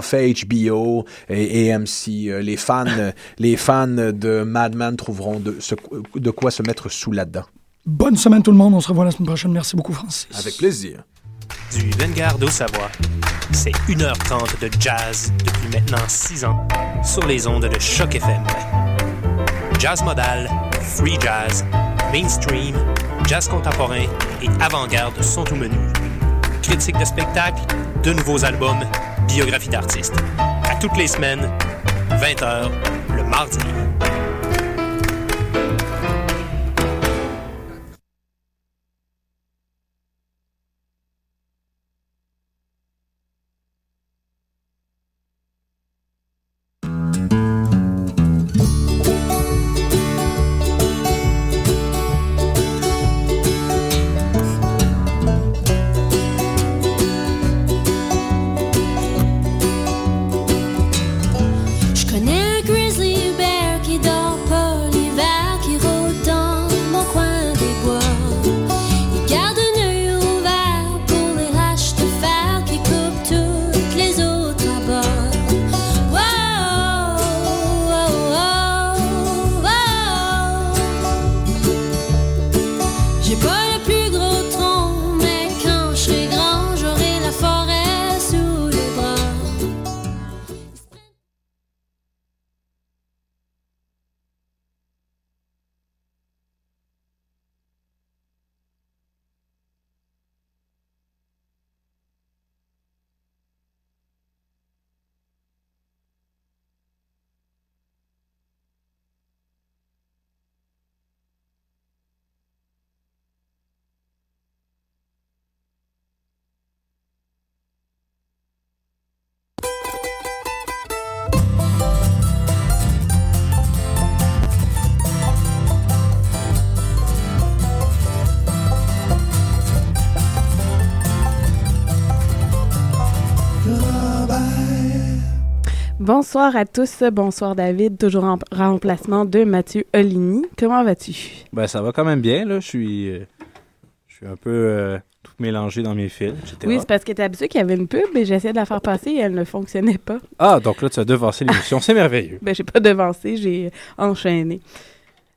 fait HBO et AMC. Euh, Les fans, les fans de Mad Men trouveront de, ce- de quoi se mettre sous là-dedans. Bonne semaine tout le monde, on se revoit la semaine prochaine. Merci beaucoup Francis. Avec plaisir. Du Vanguard au Savoie, c'est 1h30 de jazz depuis maintenant 6 ans sur les ondes de Choc FM. Jazz modal, free jazz, mainstream, jazz contemporain et avant-garde sont au menu. Critiques de spectacles, de nouveaux albums, biographie d'artistes. À toutes les semaines, 20h, le mardi. Bonsoir à tous, bonsoir David, toujours en remplacement de Mathieu Oligny. Comment vas-tu? Ben, ça va quand même bien, là. Je suis, euh, je suis un peu euh, tout mélangé dans mes fils, etc. Oui, c'est parce que t'es habitué qu'il y avait une pub et j'essayais de la faire passer et elle ne fonctionnait pas. Ah, donc là, tu as devancé l'émission. C'est merveilleux. Ben, j'ai pas devancé, j'ai enchaîné.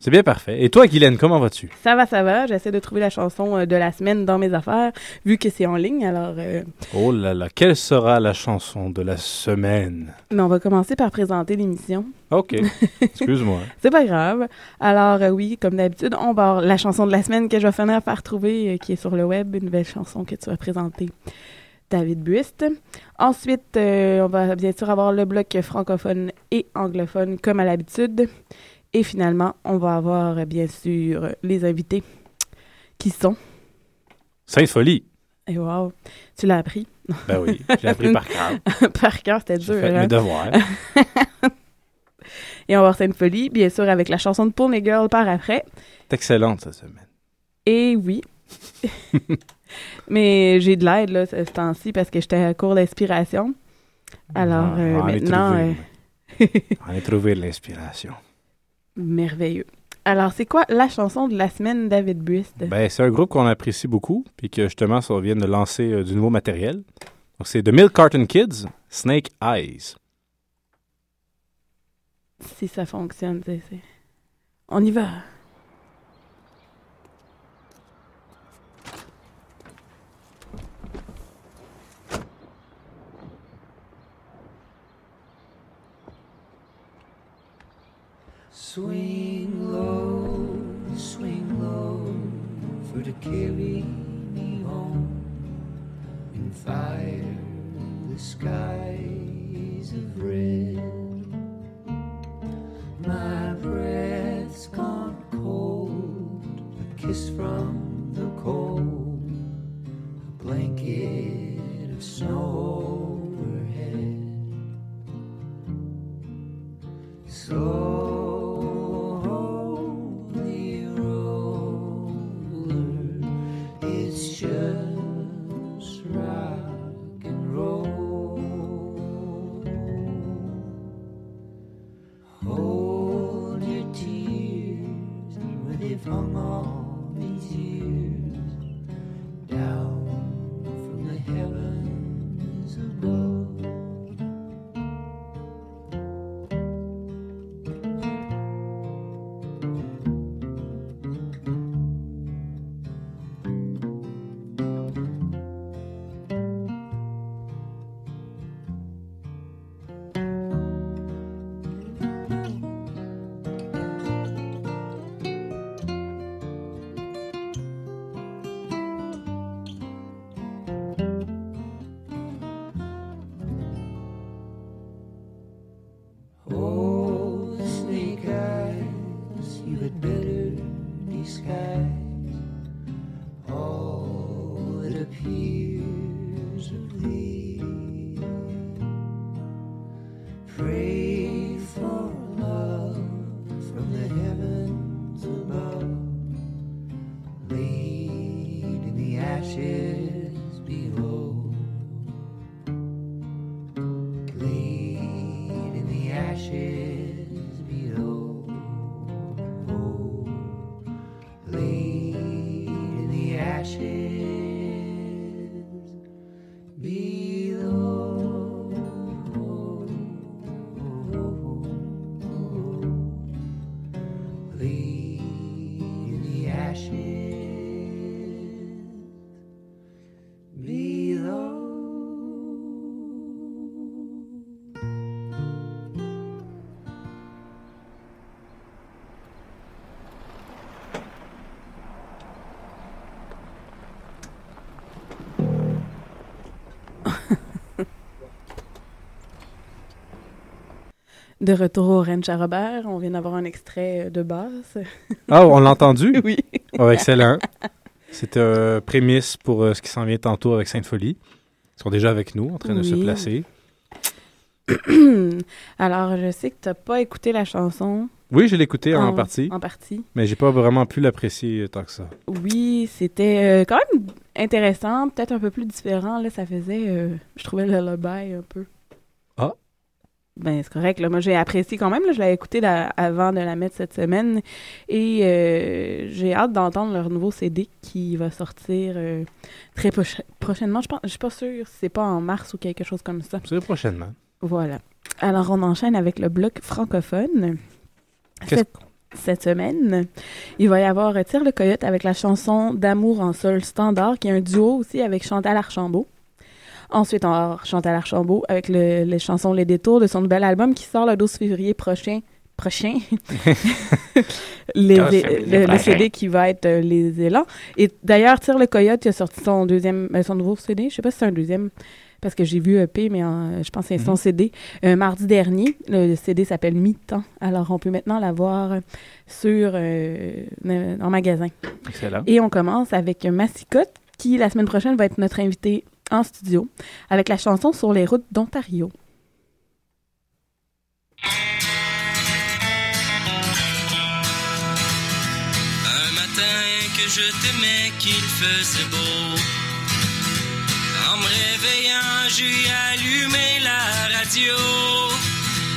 C'est bien parfait. Et toi, Guylaine, comment vas-tu? Ça va, ça va. J'essaie de trouver la chanson euh, de la semaine dans mes affaires, vu que c'est en ligne. Alors, euh, Oh là là, quelle sera la chanson de la semaine? mais on va commencer par présenter l'émission. OK. Excuse-moi. C'est pas grave. Alors, euh, oui, comme d'habitude, on va avoir la chanson de la semaine que je vais finir par trouver, euh, qui est sur le web, une nouvelle chanson que tu vas présenter. David Buist. Ensuite, on va bien sûr avoir le bloc francophone et anglophone, comme à l'habitude. Et finalement, on va avoir, euh, bien sûr, les invités qui sont. Sainte Folie. Et wow, tu l'as appris. Ben oui, j'ai appris par cœur. par cœur, c'était J'ai dur. fait hein? mes devoirs. Et on va avoir Sainte Folie, bien sûr, avec la chanson de Pony Girl par après. C'est excellente, cette semaine. Et oui. Mais j'ai de l'aide, là, ce ce temps-ci, parce que j'étais à court d'inspiration. Alors, Ah, euh, on est maintenant, trouvé. euh, On a trouvé l'inspiration. Merveilleux. Alors, c'est quoi la chanson de la semaine, David Buist? Ben, c'est un groupe qu'on apprécie beaucoup, puis que justement, ça vient de lancer euh, du nouveau matériel. Donc, c'est The Milk Carton Kids, Snake Eyes. Si ça fonctionne, c'est... On y va. Swing low, swing low, for to carry me home In fire the skies of red. My breath's gone cold, a kiss from the cold, a blanket of snow overhead. So To usually De retour au Ranch à Robert, on vient d'avoir un extrait euh, de basse. Ah, on l'a entendu? oui. Oh, excellent. C'était euh, prémisse pour euh, ce qui s'en vient tantôt avec Sainte-Folie. Ils sont déjà avec nous, en train de se placer. Alors, je sais que tu n'as pas écouté la chanson. Oui, je l'ai écouté en En- partie, En partie. mais j'ai pas vraiment pu l'apprécier euh, tant que ça. Oui, c'était euh, quand même intéressant, peut-être un peu plus différent. Là, ça faisait, je trouvais le lullaby un peu. Ben, c'est correct. Là. Moi, j'ai apprécié quand même. Là, je l'avais écouté avant de la mettre cette semaine. Et euh, j'ai hâte d'entendre leur nouveau CD qui va sortir euh, très proche- prochainement. Je pense, je suis pas sûre si c'est pas en mars ou quelque chose comme ça. C'est prochainement. Voilà. Alors, on enchaîne avec le bloc francophone. Qu'est-ce Cette, cette semaine, il va y avoir euh, Tire le Coyote avec la chanson D'amour en sol standard, qui est un duo aussi avec Chantal Archambault. Ensuite, on Chantal Archambault avec le, les chansons Les Détours de son nouvel album qui sort le 12 février prochain. Prochain. Les- Ah, le, le. CD qui va être euh, Les Élans. Et d'ailleurs, Tire le Coyote, a sorti son deuxième, euh, son nouveau CD. Je sais pas si c'est un deuxième, parce que j'ai vu EP, mais en- je pense que c'est son Mhm. CD. Euh, mardi dernier, le CD s'appelle Mi-temps. Alors, on peut maintenant l'avoir sur euh, en magasin. Excellent. Et on commence avec Massicotte, qui la semaine prochaine va être notre invité en studio, avec la chanson Sur les routes d'Ontario. Un matin que je t'aimais qu'il faisait beau. En me réveillant, j'ai allumé la radio.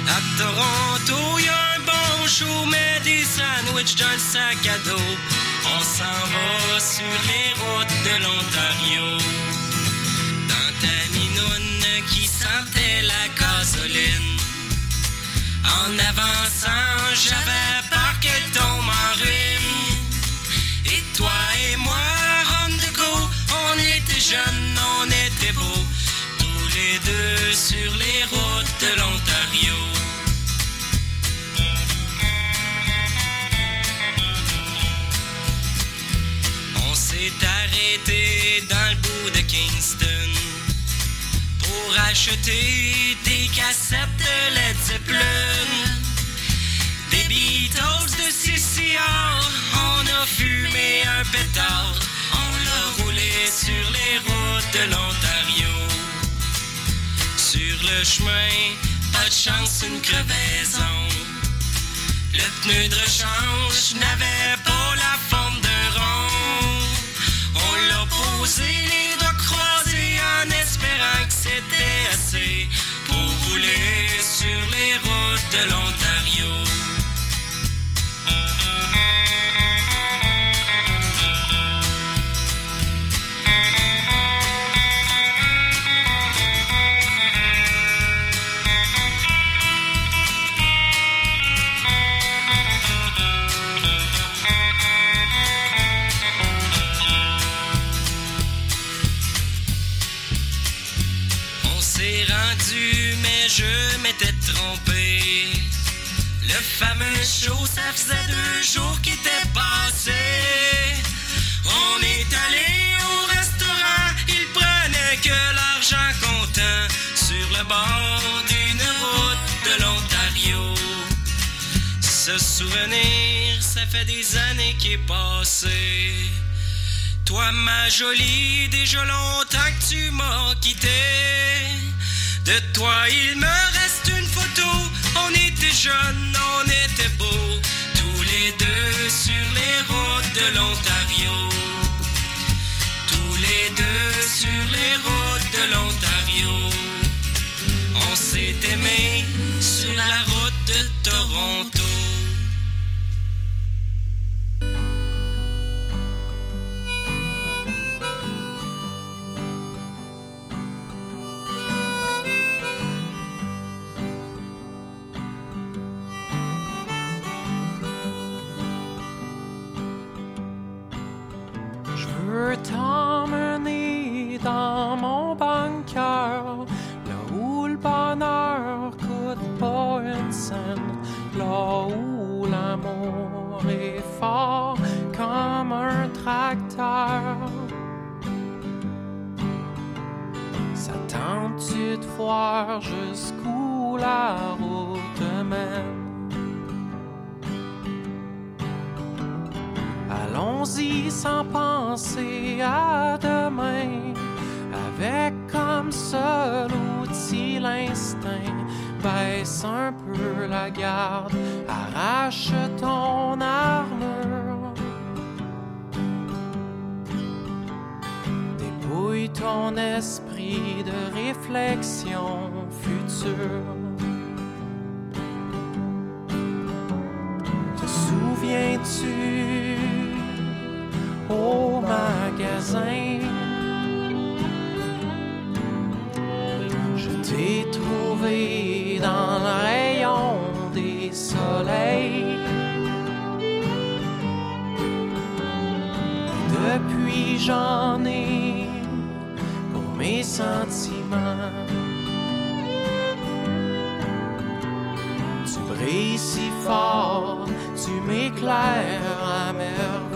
À Toronto, y a un bon show, mais des sandwichs dans le sac à dos. On s'en va sur les routes de l'Ontario. Qui sentait la gasoline. En avançant, j'avais peur qu'elle tombe en ruine. Et toi et moi, on the go, on était jeunes, on était beaux. Tous les deux sur les routes de l'Ontario. On s'est arrêté dans le bout de pour acheter des cassettes de Led Zeppelin. Des Beatles de CCR, on a fumé un pétard, on l'a roulé sur les routes de l'Ontario. Sur le chemin, pas de chance, une crevaison. Le pneu de rechange n'avait pas la forme d'un rond. On l'a posé les doigts croisés en espérant que c'était sur les routes de l'Ontario. Le fameux show, ça faisait deux jours qu'il était passé. On est allé au restaurant, il prenait que l'argent comptant sur le bord d'une route de l'Ontario. se souvenir, ça fait des années qu'il est passé. Toi, ma jolie, déjà longtemps que tu m'as quitté. De toi, il me reste une photo. On était jeunes, on était beaux. Tous les deux sur les routes de l'Ontario. Tous les deux sur les routes de l'Ontario. On s'est aimé sur la route de Toronto. Je veux t'emmener dans mon bunker, là où le bonheur coûte pas une scène, là où l'amour est fort comme un tracteur. Ça tente-tu de voir jusqu'où la route mène? Allons-y sans penser à demain, avec comme seul outil l'instinct. Baisse un peu la garde, arrache ton armure. Dépouille ton esprit de réflexion future. Te souviens-tu au magasin? Je t'ai trouvé dans le rayon des soleils. Depuis j'en ai pour mes sentiments. Tu brilles si fort, tu m'éclaires à.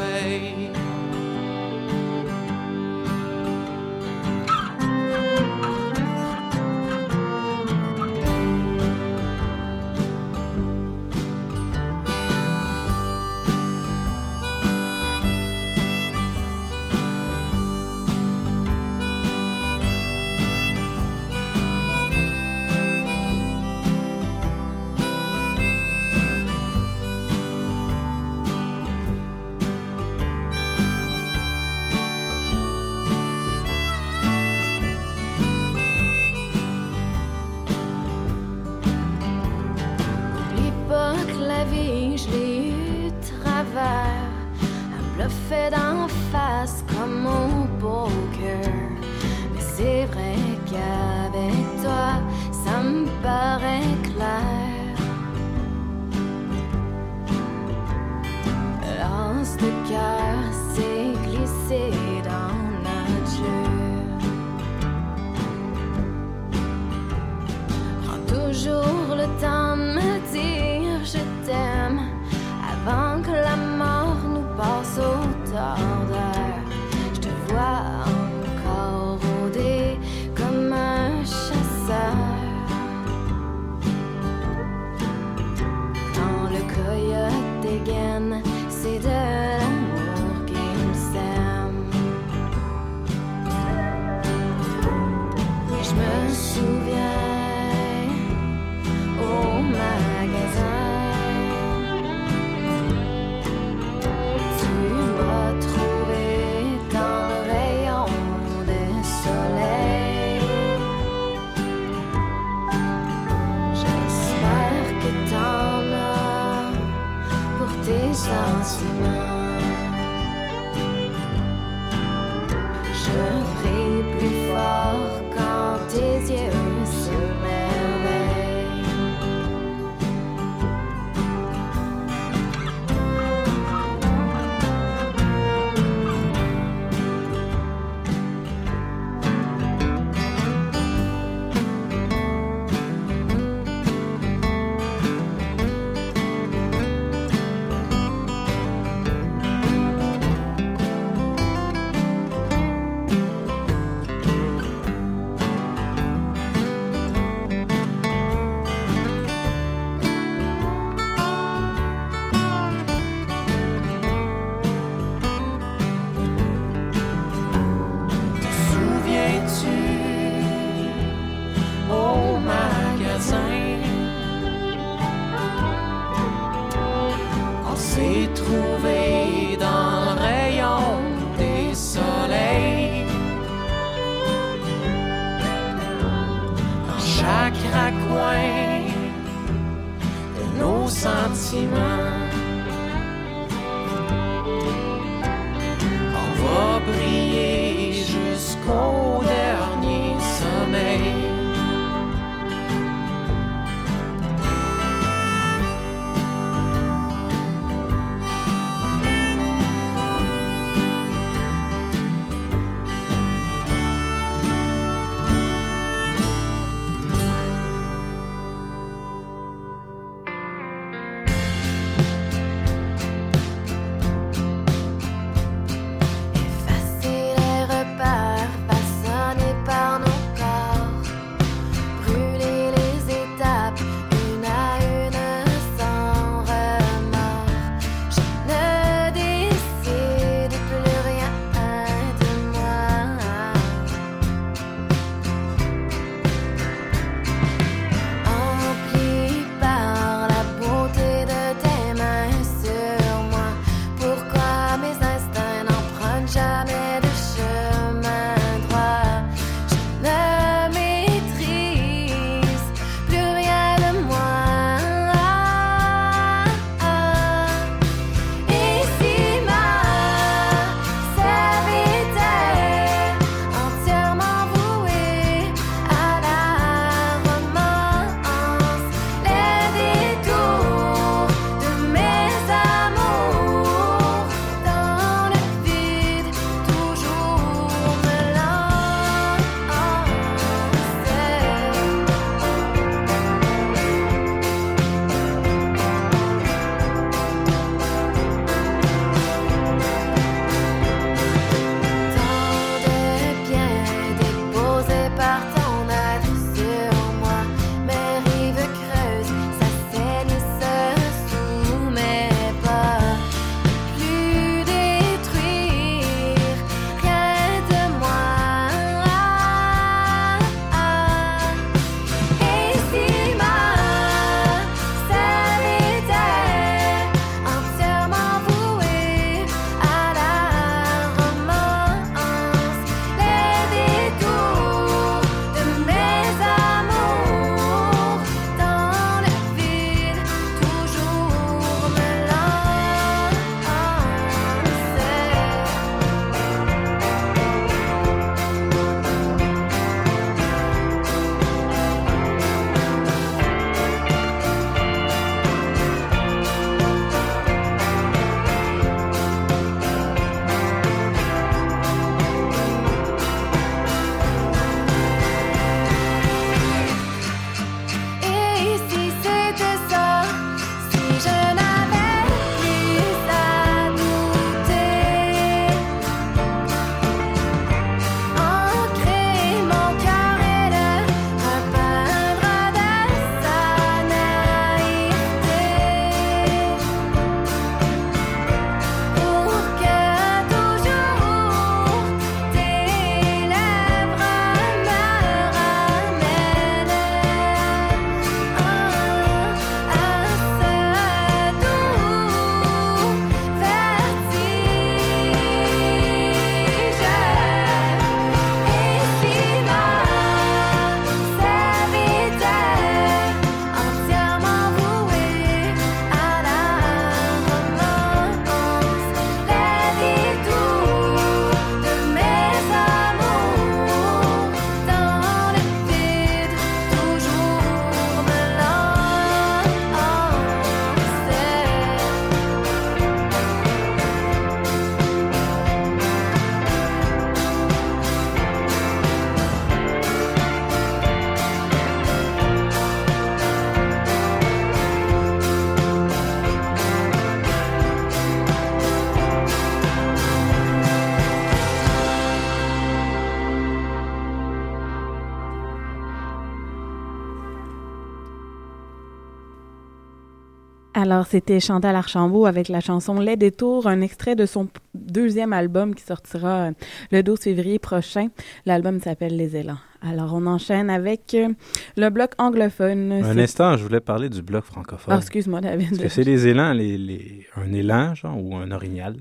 Alors, c'était Chantal Archambault avec la chanson Les Détours, un extrait de son deuxième album qui sortira euh, le 12 février prochain. L'album s'appelle Les Élans. Alors, on enchaîne avec euh, le bloc anglophone. Un instant, je voulais parler du bloc francophone. Ah, excuse-moi, David. Est-ce que c'est les élans, les, les- un élan, genre, ou un orignal?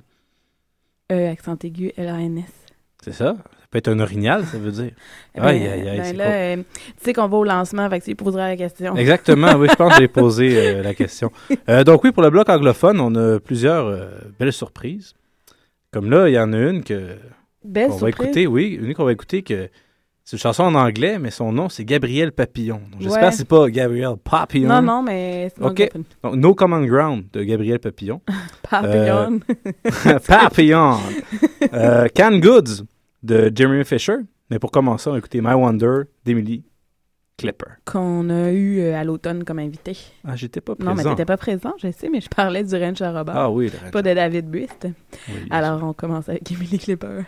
Euh, accent aigu, L-A-N-S. C'est ça? Peut être un orignal, ça veut dire. Eh ben, Aïe, aïe, aïe, ben là, euh, tu sais qu'on va au lancement, que tu poseras la question. Exactement, oui, je pense que j'ai posé euh, la question. Euh, donc oui, pour le bloc anglophone, on a plusieurs belles surprises. Comme là, il y en a une que Belle qu'on va écouter, oui, une qu'on va écouter que c'est une chanson en anglais, mais son nom c'est Gabriel Papillon. Donc, J'espère Ouais. que c'est pas Gabriel Papillon. Non, non, mais c'est Ok. Donc, No Common Ground de Gabriel Papillon. Papillon. Papillon. Canned Goods de Jeremy Fisher. Mais pour commencer, on va écouter My Wonder d'Emily Clipper. Qu'on a eu euh, à l'automne comme invité. Ah, j'étais pas présent. Non, mais t'étais pas présent, je sais, mais je parlais du Ranch à Robert. Ah oui, le Ranch Pas de David Buist. Oui, Alors, on commence avec Emily Clipper.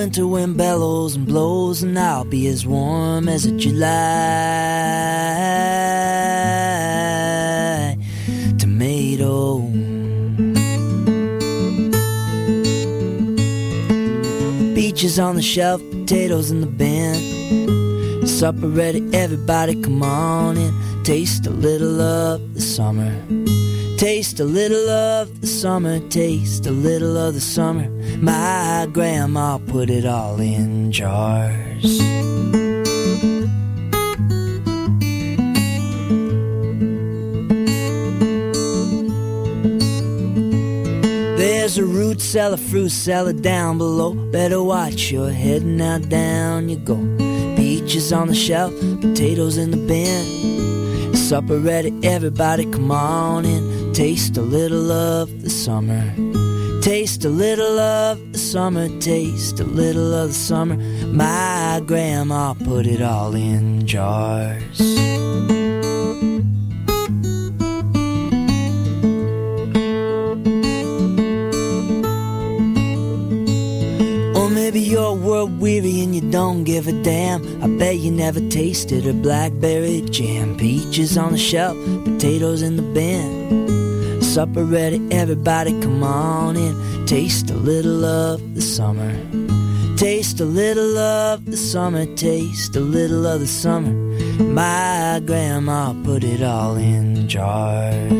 Potatoes, and blows, and I'll be as warm as a July tomato. Peaches on the shelf, potatoes in the bin. Supper ready, everybody come on in. Taste a little of the summer. Taste a little of the summer, taste a little of the summer. My grandma put it all in jars. There's a root cellar, fruit cellar down below. Better watch your head now, down you go. Peaches on the shelf, potatoes in the bin. Supper ready, everybody come on in. Taste a little of the summer. Taste a little of the summer. Taste a little of the summer. My grandma put it all in jars. Or maybe you're world weary and you don't give a damn. I bet you never tasted a blackberry jam. Peaches on the shelf, potatoes in the bin. Supper ready, everybody come on in. Taste a little of the summer. Taste a little of the summer. Taste a little of the summer. My grandma put it all in jars.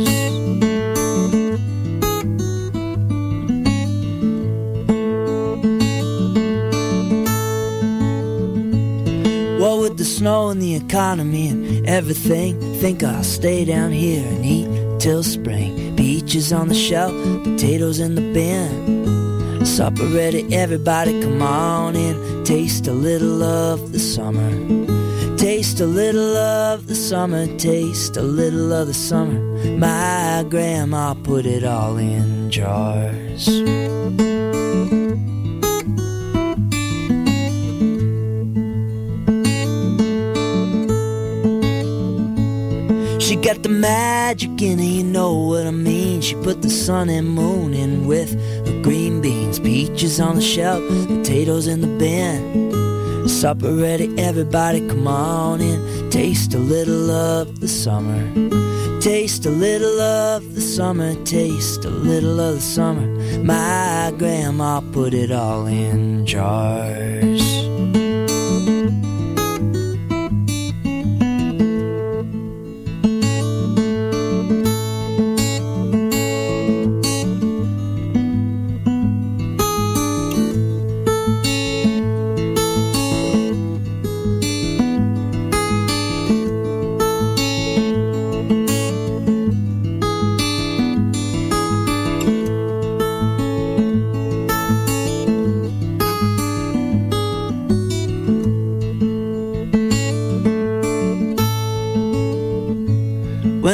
What with the snow and the economy and everything, think I'll stay down here and eat till spring. Peaches on the shelf, potatoes in the bin. Supper ready, everybody come on in. Taste a little of the summer. Taste a little of the summer, taste a little of the summer. My grandma put it all in jars. Got the magic in her, you know what I mean. She put the sun and moon in with her green beans, peaches on the shelf, potatoes in the bin. Supper ready, everybody come on in. Taste a little of the summer. Taste a little of the summer, taste a little of the summer. My grandma put it all in jars.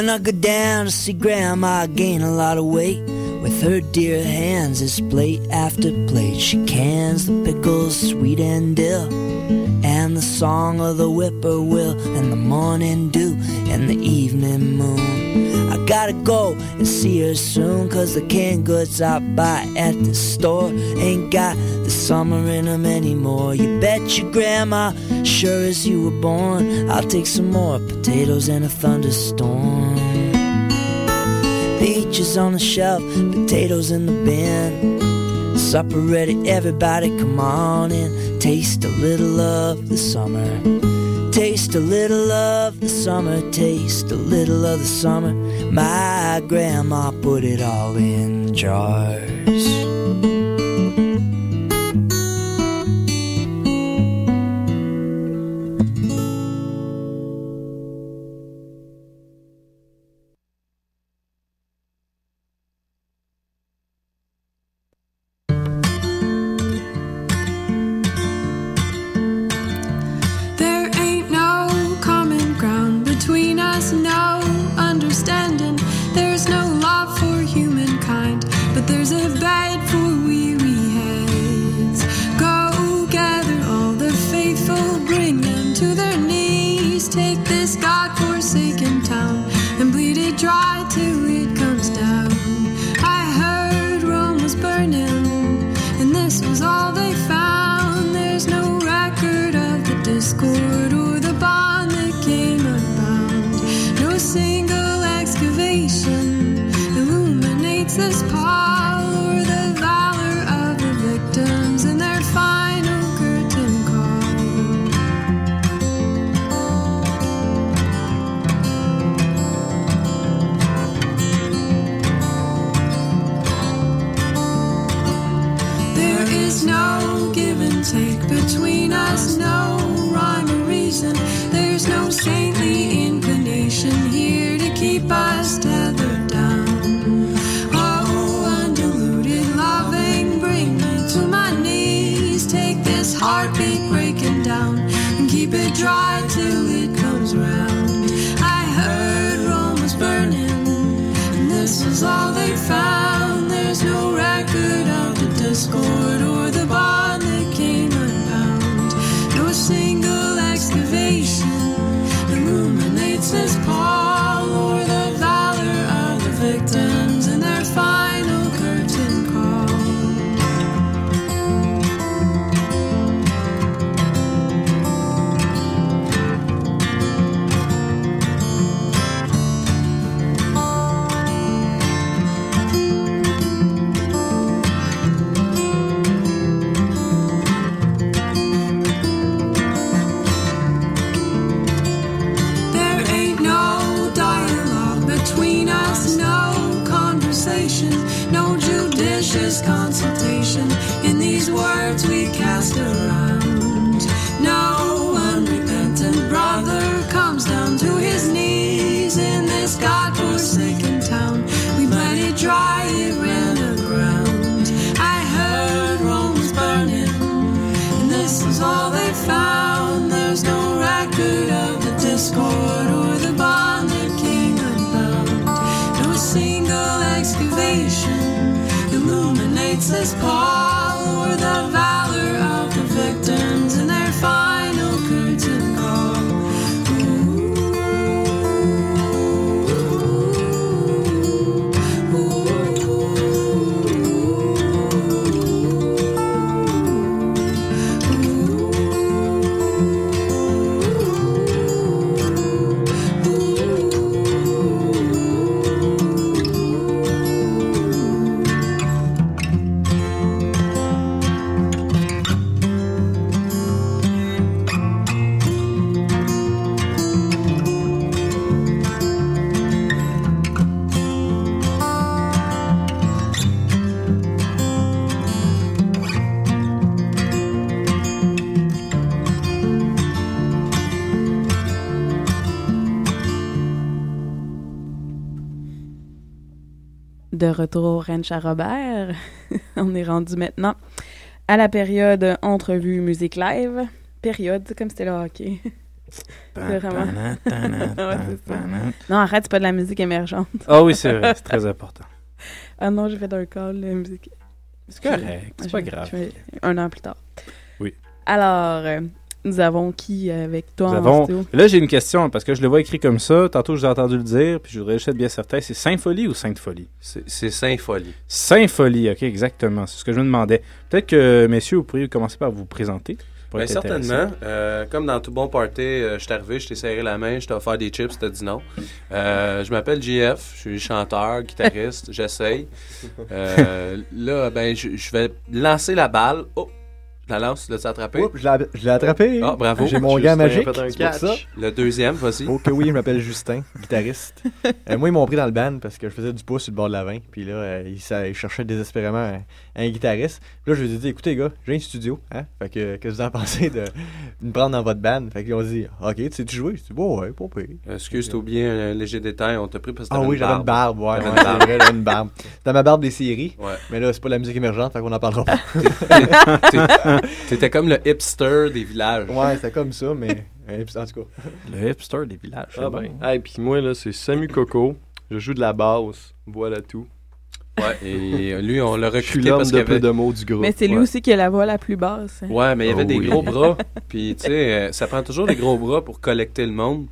When I go down to see Grandma, I gain a lot of weight. With her dear hands, it's plate after plate. She cans the pickles, sweet and dill. And the song of the whippoorwill, and the morning dew, and the evening moon. I gotta go and see her soon, cause the canned goods I buy at the store ain't got the summer in them anymore. You bet your grandma, sure as you were born, I'll take some more potatoes and a thunderstorm. Peaches on the shelf, potatoes in the bin. Supper ready, everybody come on in. Taste a little of the summer. Taste a little of the summer. Taste a little of the summer. My grandma put it all in jars. snow. De retour au ranch à Robert, on est rendu maintenant à la période entrevue musique live. Période, c'est comme c'était le hockey. C'est vraiment- Ouais, c'est ça. Non, arrête, c'est pas de la musique émergente. Ah oui, c'est vrai, c'est très important. Ah non, j'ai fait un call de musique. C'est correct, c'est pas grave. Un an plus tard. Oui. Alors, euh, nous avons qui euh, avec toi Nous en avons- studio? Là, j'ai une question, parce que je le vois écrit comme ça. Tantôt, je vous ai entendu le dire, puis je voudrais juste être bien certain. C'est Symphonie ou Sainte-Folie? C'est Symphonie. Symphonie, OK, exactement. C'est ce que je me demandais. Peut-être que, messieurs, vous pourriez commencer par vous présenter. être certainement. Euh, comme dans tout bon party, euh, je suis arrivé, je t'ai serré la main, je t'ai offert des chips, t'as dit non. Euh, je m'appelle JF, je suis chanteur, guitariste, j'essaye. Euh, là, ben, je vais lancer la balle. Oh, la lance, l'as-tu attrapé? Oups, je l'ai- attrapé. Ah, bravo. J'ai mon a magique. fait un c'est pour catch. ça. Le deuxième, vas-y. Oh que oui, je m'appelle Justin, guitariste. Euh, moi, ils m'ont pris dans le band parce que je faisais du pouce sur le bord de la vin. Puis là, euh, ils, cherchaient désespérément un, un guitariste. Puis là, je leur ai dit, écoutez, les gars, j'ai un studio. Hein? Fait que, qu'est-ce que vous en pensez de, me prendre dans votre band? Fait qu'ils ont dit, OK, tu sais-tu jouer? Je dis, bon, ouais, pas pire. Excuse, t'as oublié un léger détail, on t'a pris parce que Ah oui, une j'avais une barbe, ouais, j'avais une barbe. C'était ma barbe des séries. Ouais. Mais là, c'est pas de la musique émergente, fait qu'on en parlera pas. T'étais comme le hipster des villages. Ouais, c'était comme ça, mais en tout cas. Le hipster des villages. Ah ben. Hey, puis moi, là, c'est Samu Coco. Je joue de la basse. Voilà tout. Ouais, et lui, on l'a l'homme parce de qu'il y peu avait... de mots du groupe. Mais c'est lui Ouais. aussi qui a la voix la plus basse. hein. Ouais, mais il y avait Oh des oui. gros bras. Puis, tu sais, euh, ça prend toujours des gros bras pour collecter le monde.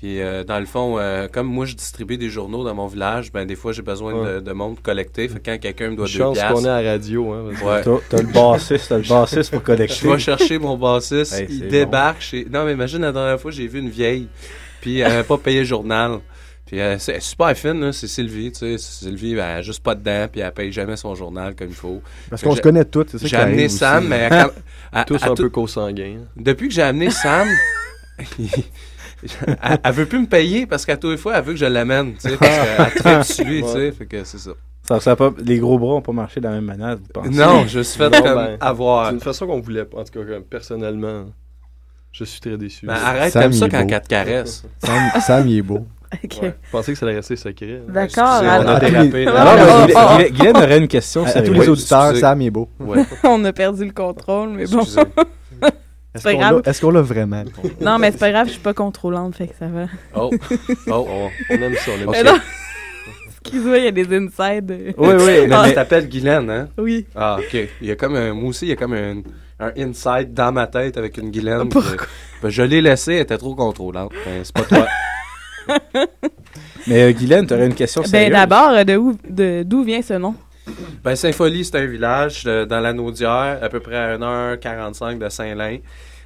Puis, euh, dans le fond, euh, comme moi, je distribue des journaux dans mon village, ben des fois, j'ai besoin de, Ouais. de monde. Fait que quand quelqu'un me doit Une deux chance piastres... qu'on est à la radio, hein, Ouais. T'as le bassiste, t'as le bassiste pour collecter. Je vais chercher mon bassiste, Hey, il débarque chez... Non, mais imagine, la dernière fois, j'ai vu une vieille, puis elle n'avait pas payé le journal. Puis euh, c'est super fine, là, c'est Sylvie, tu sais. Sylvie, ben, elle a juste pas de dents, puis elle paye jamais son journal comme il faut. Parce qu'on se connaît tous, c'est ça J'ai amené Sam, aussi. mais elle- elle- Tous un peu co-sanguins. Depuis que j'ai amené Sam, elle, elle veut plus me payer parce qu'à tous les fois, elle veut que je l'amène, tu sais, parce qu'elle lui, tu sais, fait que c'est ça. Ça, pas, les gros bras ont pas marché de la même manière, vous pensez? Non, je suis fait Non, comme ben, avoir. C'est une façon qu'on voulait pas. En tout cas, comme personnellement, je suis très déçu. Ben, arrête, Sam, t'aimes ça quand beau. elle te caresse. Sam, Sam, il est beau. Ok. Ouais. Je pensais que ça allait rester secret. D'accord, on a alors- dérapé. là. Alors, Oh, oh, Guylaine- oh. Guylaine- Guylaine aurait une question À, à tous les auditeurs, excusez. Sam, il est beau. Ouais. On a perdu le contrôle, mais bon. Est-ce pas qu'on grave. l'a- est-ce qu'on l'a vraiment? non, mais c'est pas grave, je suis pas contrôlante, fait que ça va. Oh, oh, On, on aime ça, on aime. Mais non. Excuse-moi, il y a des insides. Oui, oui. Mais Ah, tu t'appelles Guylaine, hein? oui. Ah, ok. Il y a comme un, moi aussi, il y a comme un, un inside dans ma tête avec une Guylaine. Pourquoi? que- ben, je l'ai laissée, elle était trop contrôlante. Ben, c'est pas toi. Mais euh, Guylaine, tu aurais une question Ben sérieuse? d'abord, euh, de où, de, d'où vient ce nom? Ben, Saint-Folie, c'est un village euh, dans la Naudière, à peu près à 1h45 de Saint-Lin.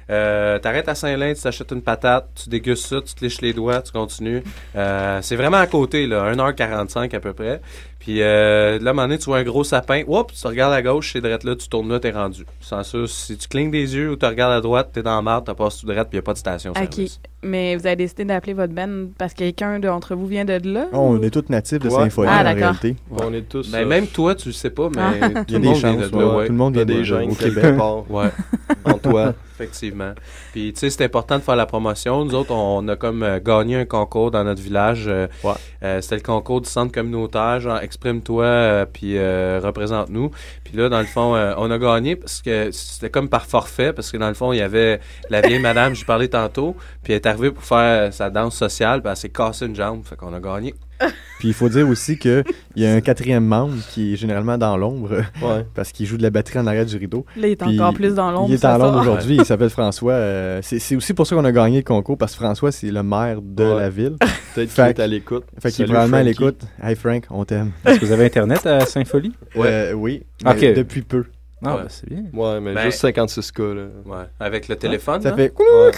Euh, T'arrêtes à Saint-Lin, tu t'achètes une patate, tu dégustes ça, tu te liches les doigts, tu continues. Euh, c'est vraiment à côté, là, 1h45 à peu près. Puis euh, là, à un moment donné, tu vois un gros sapin, oups, tu regardes à gauche, c'est drette là, tu tournes là, t'es rendu. Sans ça, si tu clignes des yeux ou tu regardes à droite, t'es dans la marde, t'as passé tout droite, puis y a pas de station Ok. Mais vous avez décidé d'appeler votre band parce que quelqu'un d'entre vous vient de là? Oh, on est tous natifs de. Saint-Folie, Ah, en d'accord. réalité. On est tous. Ben, euh, même toi, tu le sais pas, mais Ah. tout Il y a le des monde vient chances. de là, ouais. Tout le monde vient des de- gènes au Québec. part Ouais. en toi. Effectivement. Puis, tu sais, c'est important de faire la promotion. Nous autres, on a comme euh, gagné un concours dans notre village. Ouais. C'était le concours du centre communautaire, genre exprime-toi, euh, puis euh, représente-nous. Puis là, dans le fond, euh, on a gagné parce que c'était comme par forfait, parce que dans le fond, il y avait la vieille madame, je parlais tantôt, puis elle est arrivée pour faire sa danse sociale, puis elle s'est cassée une jambe, fait qu'on a gagné. Puis il faut dire aussi qu'il y a un quatrième membre qui est généralement dans l'ombre Ouais. parce qu'il joue de la batterie en arrière du rideau. Là, il est Puis encore plus dans l'ombre. Il est en l'ombre aujourd'hui, il s'appelle François. euh, c'est aussi pour ça qu'on a gagné le concours parce que François, c'est le maire de Ouais. la ville. Peut-être qu'il est à l'écoute. Fait qu'il est probablement à l'écoute. Hey Frank, on t'aime. Est-ce que vous avez Internet à Saint-Folie? Euh, oui, Ok. mais depuis peu. Ah, Ouais. ben, c'est bien. Ouais, mais Ben- juste 56 cas, là. Ouais. Avec le téléphone. Ça là? fait. Ouais.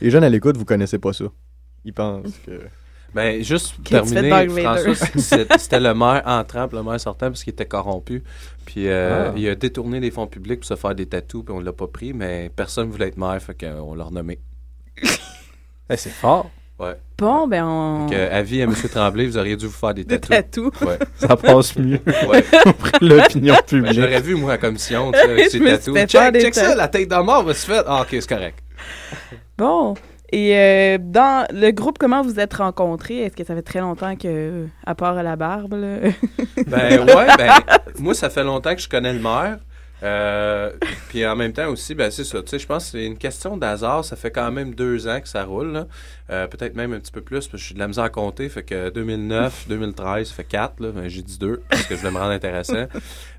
Les jeunes à l'écoute, vous connaissez pas ça. Ils pensent que. Ben, juste pour de terminer, c'était le maire entrant puis le maire sortant parce qu'il était corrompu. Puis euh, Ah. il a détourné des fonds publics pour se faire des tatous, puis on l'a pas pris, mais personne voulait être maire, fait qu'on l'a renommé. Eh, c'est fort. Ouais. Bon, ben on... Donc, euh, avis à M. Tremblay, vous auriez dû vous faire des Des tatous. tatous. Ouais. Ça passe mieux. ouais. de l'opinion Ben, publique. je l'aurais vu, moi, à la commission, tu sais, avec ses tatous. faire Check, des check ça, la tête d'un mort, me suis fait. Ah, ok, c'est correct. Bon. Et euh, dans le groupe, comment vous êtes rencontrés? Est-ce que ça fait très longtemps que, à part la barbe? Ben ouais, ben moi ça fait longtemps que je connais le maire. Euh, puis en même temps aussi, ben c'est ça. Tu sais, je pense que c'est une question d'hasard. Ça fait quand même deux ans que ça roule. là. Euh, Peut-être même un petit peu plus, parce que je suis de la misère à compter. Fait que 2009, 2013, ça fait quatre. Là. Ben, J'ai dit deux, parce que je voulais me rendre intéressant.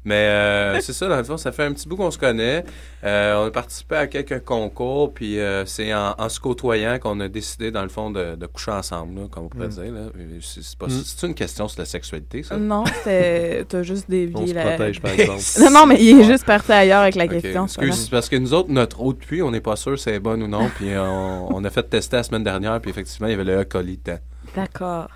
Mais euh, c'est ça, dans le fond, ça fait un petit bout qu'on se connaît. Euh, on a participé à quelques concours, puis euh, c'est en, en se côtoyant qu'on a décidé, dans le fond, de, de coucher ensemble, là, comme on pourrait Mm. dire. là. C'est c'est pas- Mm. c'est une question sur la sexualité, ça? non, c'est... T'as juste On dévié se la... protège, par exemple. Non, non, mais il est Ouais. juste parti ailleurs avec la Ok. question. Excuse, c'est parce que nous autres, notre eau de puits, on n'est pas sûr si c'est bonne ou non. Puis on, on a fait tester la semaine dernière, puis effectivement, il y avait le E. coli dedans. grave. D'accord.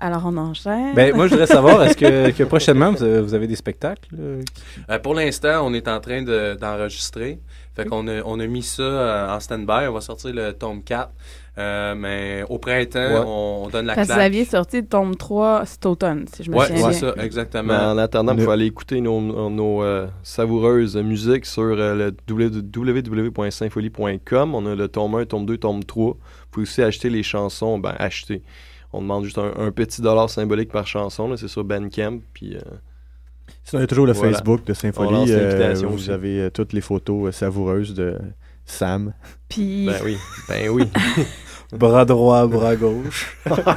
Alors, on enchaîne. Ben, moi, je voudrais savoir, est-ce que, que prochainement, vous avez, vous avez des spectacles? euh, Euh, pour l'instant, on est en train de- d'enregistrer. fait qu'on a, on a mis ça euh, en stand-by. On va sortir le tome 4. Euh, mais au printemps, Ouais. on, on donne la Parce que vous aviez sorti le tome 3 cet automne, si je me Ouais, souviens c'est bien. ça, Mais exactement. en attendant, vous pouvez aller écouter nos, nos, euh, savoureuses musiques sur euh, le www.sympholie.com. On a le tome 1, tome 2, tome 3. Vous pouvez aussi acheter les chansons. Ben, acheter. On demande juste un, un petit dollar symbolique par chanson. là. C'est sur Bandcamp. Puis, euh, Sinon, il y a toujours le Voilà. Facebook de On Symphonie. lance euh, l'invitation vous aussi. avez euh, toutes les photos euh, savoureuses de Sam. Puis, ben oui. Ben oui. Bras droit, bras gauche. Pas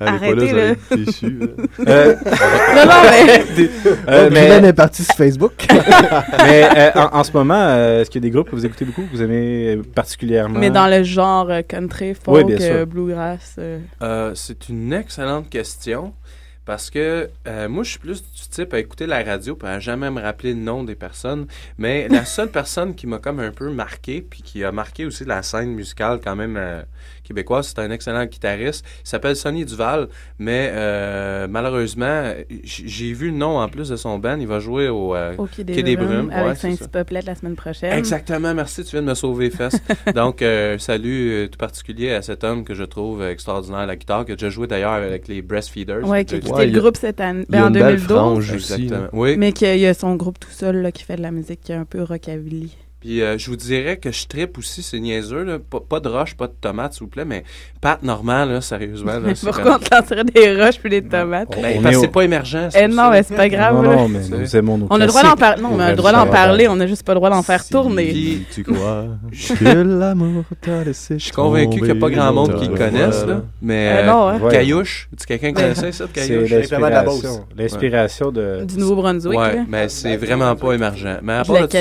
Arrêtez, là, là. être déçus, là. Euh, non, non, mais... euh, mais Guylaine est partie sur Facebook. mais, euh, en, en ce moment, euh, est-ce qu'il y a des groupes que vous écoutez beaucoup, que vous aimez particulièrement? mais dans le genre country, folk, bluegrass. c'est une excellente question Parce que euh, moi, je suis plus du type à écouter la radio et à jamais me rappeler le nom des personnes. Mais la seule personne qui m'a comme un peu marqué, puis qui a marqué aussi la scène musicale quand même euh, québécoise, c'est un excellent guitariste. Il s'appelle Sonny Duval, mais euh, malheureusement, j'ai vu le nom en plus de son band. Il va jouer au euh, Au Quai des, Quai des Brumes, avec. Saint-Popelette la semaine prochaine. Exactement, merci, tu viens de me sauver les fesses. Donc, euh, salut euh, tout particulier à cet homme que je trouve extraordinaire à la guitare, qui a déjà joué d'ailleurs avec les Breastfeeders. Ouais, qui a quitté le groupe cette année, ben, en 2012. Exactement. Oui. Mais qu'il y a son groupe tout seul là, qui fait de la musique qui est un peu rockabilly. Puis euh, je vous dirais que je trippe aussi, c'est niaiseux, là. Pas, pas de roche, pas de tomates, s'il vous plaît, mais Pat Normand, là, sérieusement. Là, c'est Pourquoi on te lancerait des roches puis des tomates? Ben, On parce que au- c'est pas émergent. Eh non, mais c'est pas grave. Non, là. non, mais nous aimons nos On a le droit d'en parler. Non, mais on a le droit d'en parler. On a juste pas le droit d'en faire tourner. Tu crois que l'amour t'a laissé Je suis convaincu qu'il n'y a pas grand monde qui le connaisse, là. Mais Euh, non, hein. euh, Caillouche, tu quelqu'un qui connaissait ça, de C'est Caillouche? l'inspiration. L'inspiration de... Du Nouveau-Brunswick. Mais c'est vraiment pas émergent. Mais à part ça,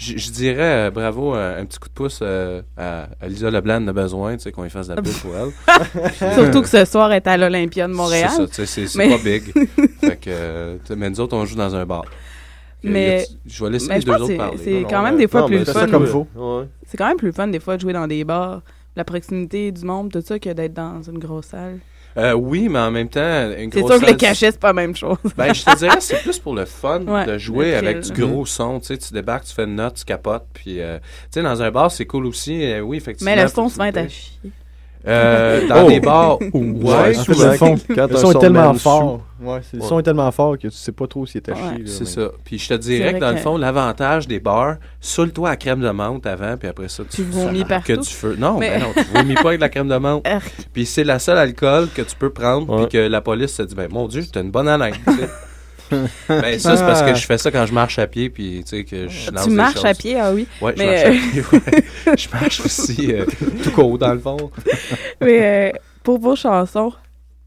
je je dirais euh, bravo, euh, un petit coup de pouce euh, à, à Lisa Leblanc de besoin, tu sais, qu'on lui fasse de la pub pour elle. Surtout que ce soir, elle est à l'Olympia de Montréal. C'est ça, tu sais, c'est c'est Mais- pas big. fait que, mais nous autres, on joue dans un bar. Mais- je vais laisser mais les deux autres que parler. c'est Non, quand non, même des fois non, plus c'est fun. ça comme faut. Ouais. C'est quand même plus fun des fois de jouer dans des bars, la proximité du monde, tout ça, que d'être dans une grosse salle. Euh, oui, mais en même temps, une C'est sûr que les salle, cachets, c'est pas la même chose. Ben, je te dirais, c'est plus pour le fun Ouais, de jouer le avec du gros son. Tu sais, tu débarques, tu fais une note, tu capotes. Puis, euh, tu sais, dans un bar, c'est cool aussi. euh, oui, effectivement. Mais le son, souvent, est à chier. Euh, dans Oh. des bars où. Ouais, Ouais, en fait, souvent. le, fond, Quand le son est tellement fort. Ouais, le son est tellement fort que tu sais pas trop s'il est à Ouais. chier. là, C'est ça. Puis je te dirais que dans le que- fond, l'avantage des bars, saoule-toi à crème de menthe avant, puis après ça, Tu vomis que partout? du feu. Non, Mais- ben non, tu vomis pas avec la crème de menthe. Puis c'est la seule alcool que tu peux prendre, puis que la police se dit, ben mon Dieu, t'as une bonne haleine. Ben ça, c'est parce que je fais ça quand je marche à pied, puis tu sais, que je lance Tu des marches à pied, ah oui. Ouais, je Mais, marche à euh, pied, ouais. Je marche aussi euh, tout court, dans le fond. Mais euh, pour vos chansons,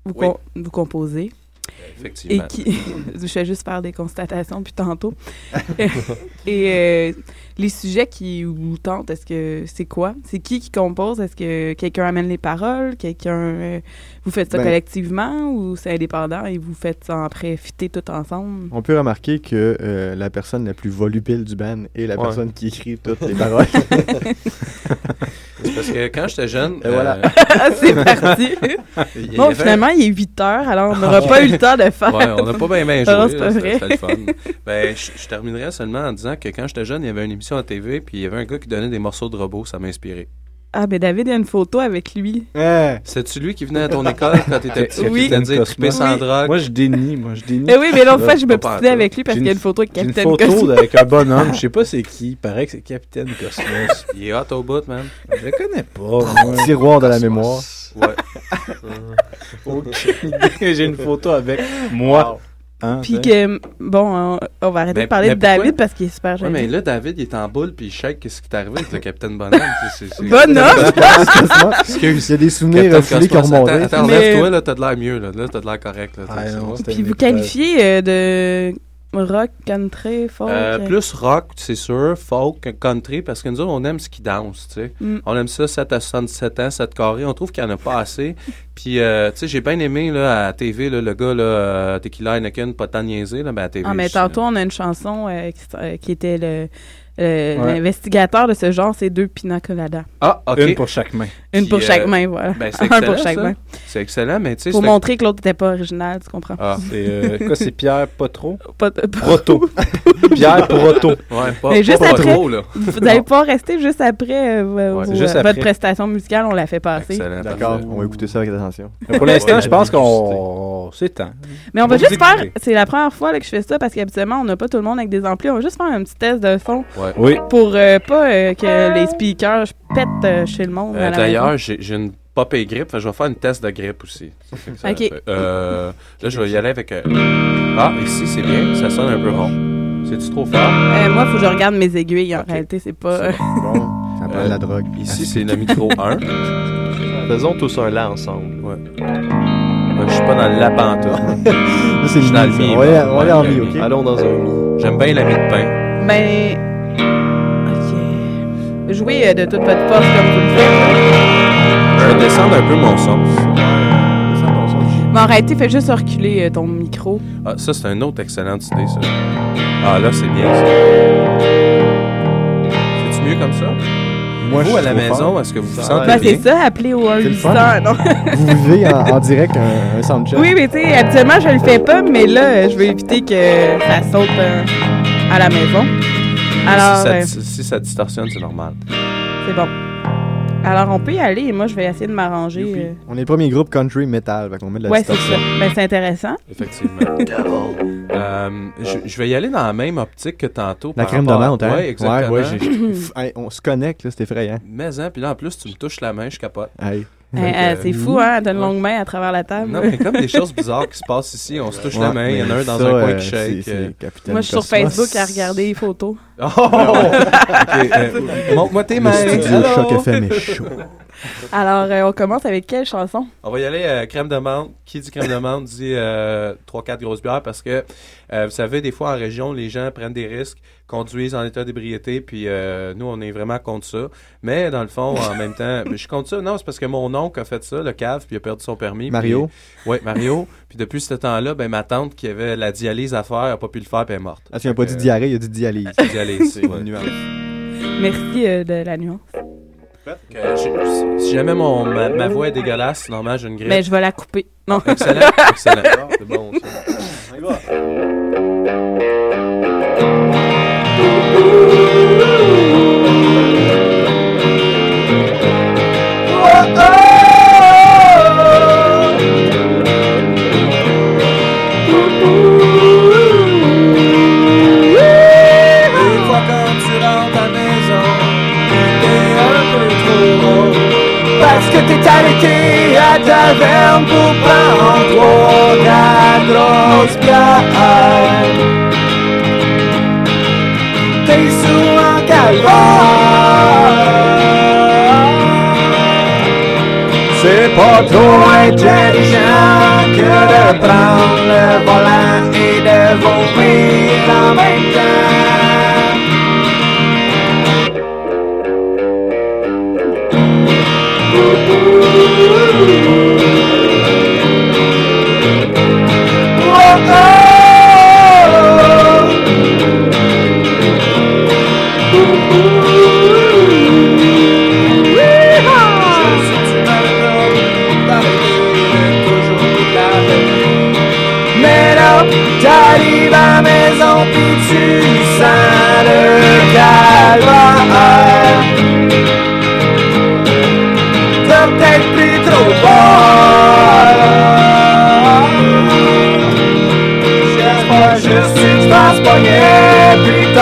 vous, Oui. com- vous composez. Et Effectivement. qui. je fais juste faire des constatations depuis tantôt. Et euh, les sujets qui vous tentent, est-ce que c'est quoi? C'est qui qui compose? Est-ce que quelqu'un amène les paroles? Quelqu'un. euh, vous faites ça Ben- collectivement ou c'est indépendant et vous faites ça après fitter tout ensemble? On peut remarquer que euh, la personne la plus volubile du band est la Ouais. personne qui écrit toutes les paroles. C'est parce que quand j'étais jeune. Et voilà. Ah, c'est parti! il bon, avait- finalement, il est 8 heures, alors on n'aura pas eu le temps de faire. Ouais, on n'a pas bien bien joué. Ah non, c'est pas là, vrai. C'était le fun. Ben, je, je terminerai seulement en disant que quand j'étais jeune, il y avait une émission à TV, puis il y avait un gars qui donnait des morceaux de robots, ça m'a inspiré. Ah, ben David, il y a une photo avec lui. C'est-tu lui qui venait à ton école quand t'étais petit? Oui. Qui disait triper sans Oui. drogue? Moi, je dénie. Moi, je dénie. Eh oui, mais l'autre Euh, fois, je me pantoute. avec lui parce qu'il y a une- une photo avec J'ai une Capitaine photo avec un bonhomme. Je sais pas c'est qui. Il paraît que c'est Capitaine Cosmos. Il est hot au bout, man. Je le connais pas. moi. tiroir de la mémoire. Ouais. J'ai une photo avec moi. Hein, Puis que, bon, on, on va arrêter Ben, de parler de pourquoi? David parce qu'il est super Ouais, gêné. mais là, David, il est en boule, puis il shake. Qu'est-ce qui t'est arrivé avec le Capitaine Bonhomme? Bonhomme! Il y a des souvenirs refoulés qui remonté. Attends, attends, Mais- lève-toi, là, t'as de l'air mieux, là. Là, t'as de l'air correct, là. Ah, non, Puis vous épreuve. qualifiez euh, de rock, country, folk. Euh, euh, plus rock, c'est sûr, folk, country, parce que nous autres, on aime ce qui danse, tu sais. Mm. On aime ça 7 à 77 ans, 7 carrés. On trouve qu'il n'y en a pas assez. Puis, euh, tu sais, j'ai bien aimé, là, à TV, là, le gars, là, euh, Tequila Heineken, pas tant niaisé, là, ben à TV. Ah, mais tantôt, on a une chanson euh, qui, qui était le. Euh, Ouais. L'investigateur de ce genre, c'est deux pina colada. Ah, OK. Une pour chaque main. Une Puis, pour chaque euh, main, voilà. Ben, c'est Un pour chaque ça. main. C'est excellent, mais tu sais... Pour montrer que l'autre n'était pas original, tu comprends? Ah, C'est euh, quoi, c'est Pierre Potro? Proto. Pierre Proto. ouais, pas, Mais juste pas après- trop, là. Vous n'allez pas rester juste après euh, vos- Ouais, vos- juste après. votre prestation musicale, on l'a fait passer. Excellent, D'accord, on va écouter ça avec attention. Mais Pour l'instant, Ouais, je pense qu'on. C'est temps. Mais on va juste faire. C'est la première fois que je fais ça parce qu'habituellement, on n'a pas tout le monde avec des amplis. On va juste faire un petit test de son Ouais. Oui. pour euh, pas euh, que les speakers pètent euh, chez le monde. Euh, à la D'ailleurs, j'ai j'ai une pop et grippe, fait que je vais faire une test de grippe aussi. Ça fait que ça- Ok. euh, là, je vais y aller avec. euh, Ah, ici, c'est bien, ça sonne un peu rond. C'est-tu trop fort? Euh, moi, il faut que je regarde mes aiguilles. En Ok. réalité, c'est pas. C'est Bon, ça prend Euh, de la drogue. Ici, c'est le micro 1. Faisons tous un là ensemble. Je suis pas dans le lapanta. Là, c'est Je suis dans le mi. On moi. on en mi, le ok? Allons dans un mi. J'aime bien la mie de pain. Ben. Jouez euh, de toute votre force comme vous le faites. Je vais descendre un peu mon son. Mais arrêtez, fais juste reculer euh, ton micro. Ah, ça, c'est une autre excellente idée, ça. Ah, là, c'est bien, ça. C'est-tu mieux comme ça? Moi, vous, je à la maison, fort. est-ce que vous vous sentez Ben, bien? c'est ça, appeler au 1 C'est le 800, fun. non? Vous vivez en, en direct un, un soundcheck. Oui, mais tu sais, habituellement, je le fais pas, mais là, je veux éviter que ça saute euh, à la maison. Alors, si, ça, euh, si ça distorsionne, c'est normal. c'est bon. Alors, on peut y aller et moi, je vais essayer de m'arranger. euh. On est le premier groupe country metal, fait qu'on met de la Ouais, c'est distorsion. ça. Ben, c'est intéressant. Effectivement. Euh, je, je vais y aller dans la même optique que tantôt. La par crème de rapport menthe, hein? Ouais, exactement. Ouais, ouais, j'ai- Pff, hey, on se connecte, là, c'est effrayant. Mais, hein, puis là, en plus, tu me touches la main, je capote. Hey. Euh, euh, c'est fou, hein, d'une longue main à travers la table. Non, mais comme des choses bizarres qui se passent ici, on se touche la main, il y en a un dans ça, un coin euh, qui shake. euh. Moi, je suis sur. Facebook à regarder les photos. Oh! Euh, Montre-moi tes Le mains. studio Allô? Choc FM est chaud. Alors, euh, on commence avec quelle chanson? On va y aller euh, crème de menthe. Qui dit crème de menthe dit 3-4 grosses bières parce que, euh, vous savez, des fois en région, les gens prennent des risques, conduisent en état d'ébriété, puis euh, nous, on est vraiment contre ça. Mais dans le fond, en même temps, je suis contre ça. Non, c'est parce que mon oncle a fait ça, le cave, puis il a perdu son permis. Mario? Oui, Mario. puis depuis ce temps-là, ben, ma tante qui avait la dialyse à faire n'a pas pu le faire, puis elle est morte. Ah, tu n'as pas dit diarrhée, il a dit dialyse. euh, dialyse, C'est une nuance. Merci euh, de la nuance. Que je- si- jamais mon, ma, ma voix est dégueulasse, normalement, j'ai une grippe. Ben, je vais la couper. Non. Excellent, excellent. C'est bon, ça. intelligent que de prendre le volant et de vomir en même.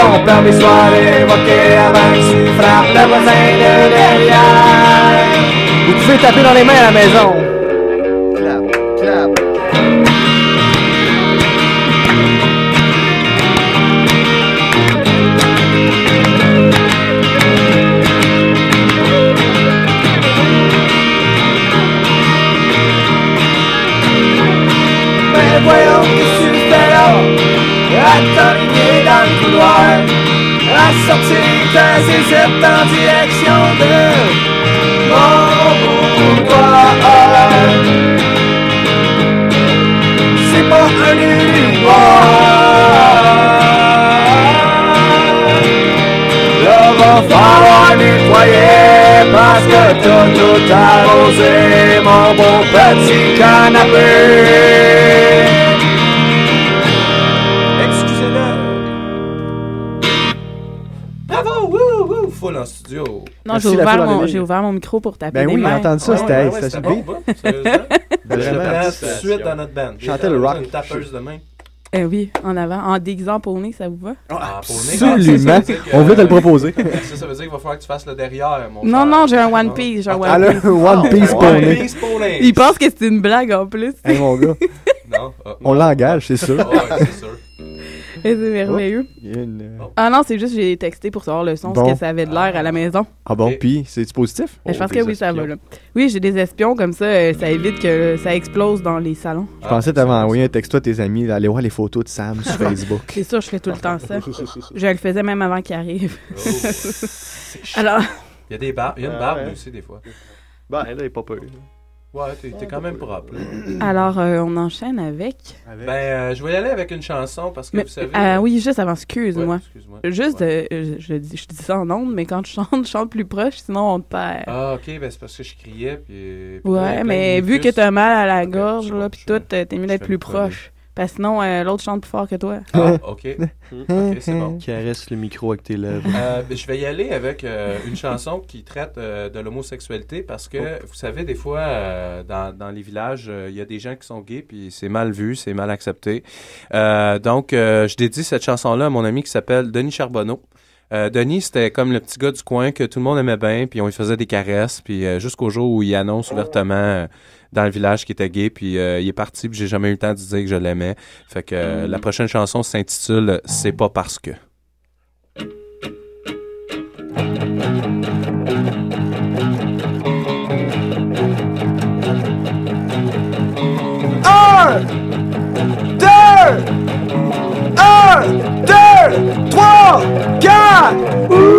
Ton permis soit révoqué avant que tu frappes le voisin de derrière. Vous pouvez taper dans les mains à la maison. Couloir À sortir ta zézette en direction de mon boudoir C'est pas un urinoir Là va falloir nettoyer Parce que t'as tout arrosé Mon beau petit canapé Non, j'ai ouvert, mon, ligne. j'ai ouvert mon micro pour taper Ben des oui, j'ai mains. entendu ça, Ouais, c'était ouais, c'était c'était super. bon, bon, sérieusement. Je le Vraiment. prends tout de suite dans notre band. Chantait le rock. Une tapeuse de main. Eh oui, en avant. En déguisant pour nez, ça vous va? Ah, Absolument. ça veut que- On voulait te le proposer. Ça, ça veut dire qu'il va falloir que tu fasses le derrière, mon Non, frère. non, j'ai un One Piece. J'ai un Ah, One Piece. a un One Piece One poney. Piece poney. Il pense que c'est une blague en plus. Hey mon gars, Non, ah, on l'engage, c'est sûr. ouais, c'est sûr. C'est merveilleux. Une, euh, Ah non, c'est juste j'ai texté pour savoir le son, Bon. ce que ça avait de l'air à la maison. Ah bon, puis c'est-tu positif? Je pense Oh, que oui, ça va là. Oui, j'ai des espions comme ça, euh, ça évite que ça explose dans les salons. Je pensais que t'avais envoyé un texto à tes amis, là, aller voir les photos de Sam sur Facebook. C'est sûr, je fais tout le temps ça. Je le faisais même avant qu'il arrive. Oh. Alors, Il y a des barbes, il y a une Ah, barbe ouais. aussi des fois. Ben, là, il est pas peur. Ouais, t'es t'es quand même propre. là. Alors, euh, on enchaîne avec? Ben, euh, je vais y aller avec une chanson parce que Mais- vous savez. ah oui, juste avant, excuse-moi. Ouais, excuse-moi. Juste, euh, je, je dis, je dis ça en ondes, mais quand je chante, je chante plus proche, sinon on te perd. Ah, ok, ben c'est parce que je criais. Puis, puis ouais, mais vu que t'as mal à la gorge, là, je- tout, euh, t'es mieux d'être plus proche. Parce que sinon, euh, l'autre chante plus fort que toi. Ah, ok. ok, c'est bon. Caresse le micro avec tes lèvres. Euh, ben, je vais y aller avec euh, une chanson qui traite euh, de l'homosexualité parce que, vous savez, des fois, euh, dans, dans les villages, euh, il y a des gens qui sont gays puis c'est mal vu, c'est mal accepté. Euh, donc, euh, je dédie cette chanson-là à mon ami qui s'appelle Denis Charbonneau. Euh, Denis, c'était comme le petit gars du coin que tout le monde aimait bien, puis on lui faisait des caresses, puis euh, jusqu'au jour où il annonce ouvertement euh, dans le village qu'il était gay, puis euh, il est parti, puis j'ai jamais eu le temps de dire que je l'aimais. Fait que euh, la prochaine chanson s'intitule C'est pas parce que. Un, deux, un, deux, trois, quatre.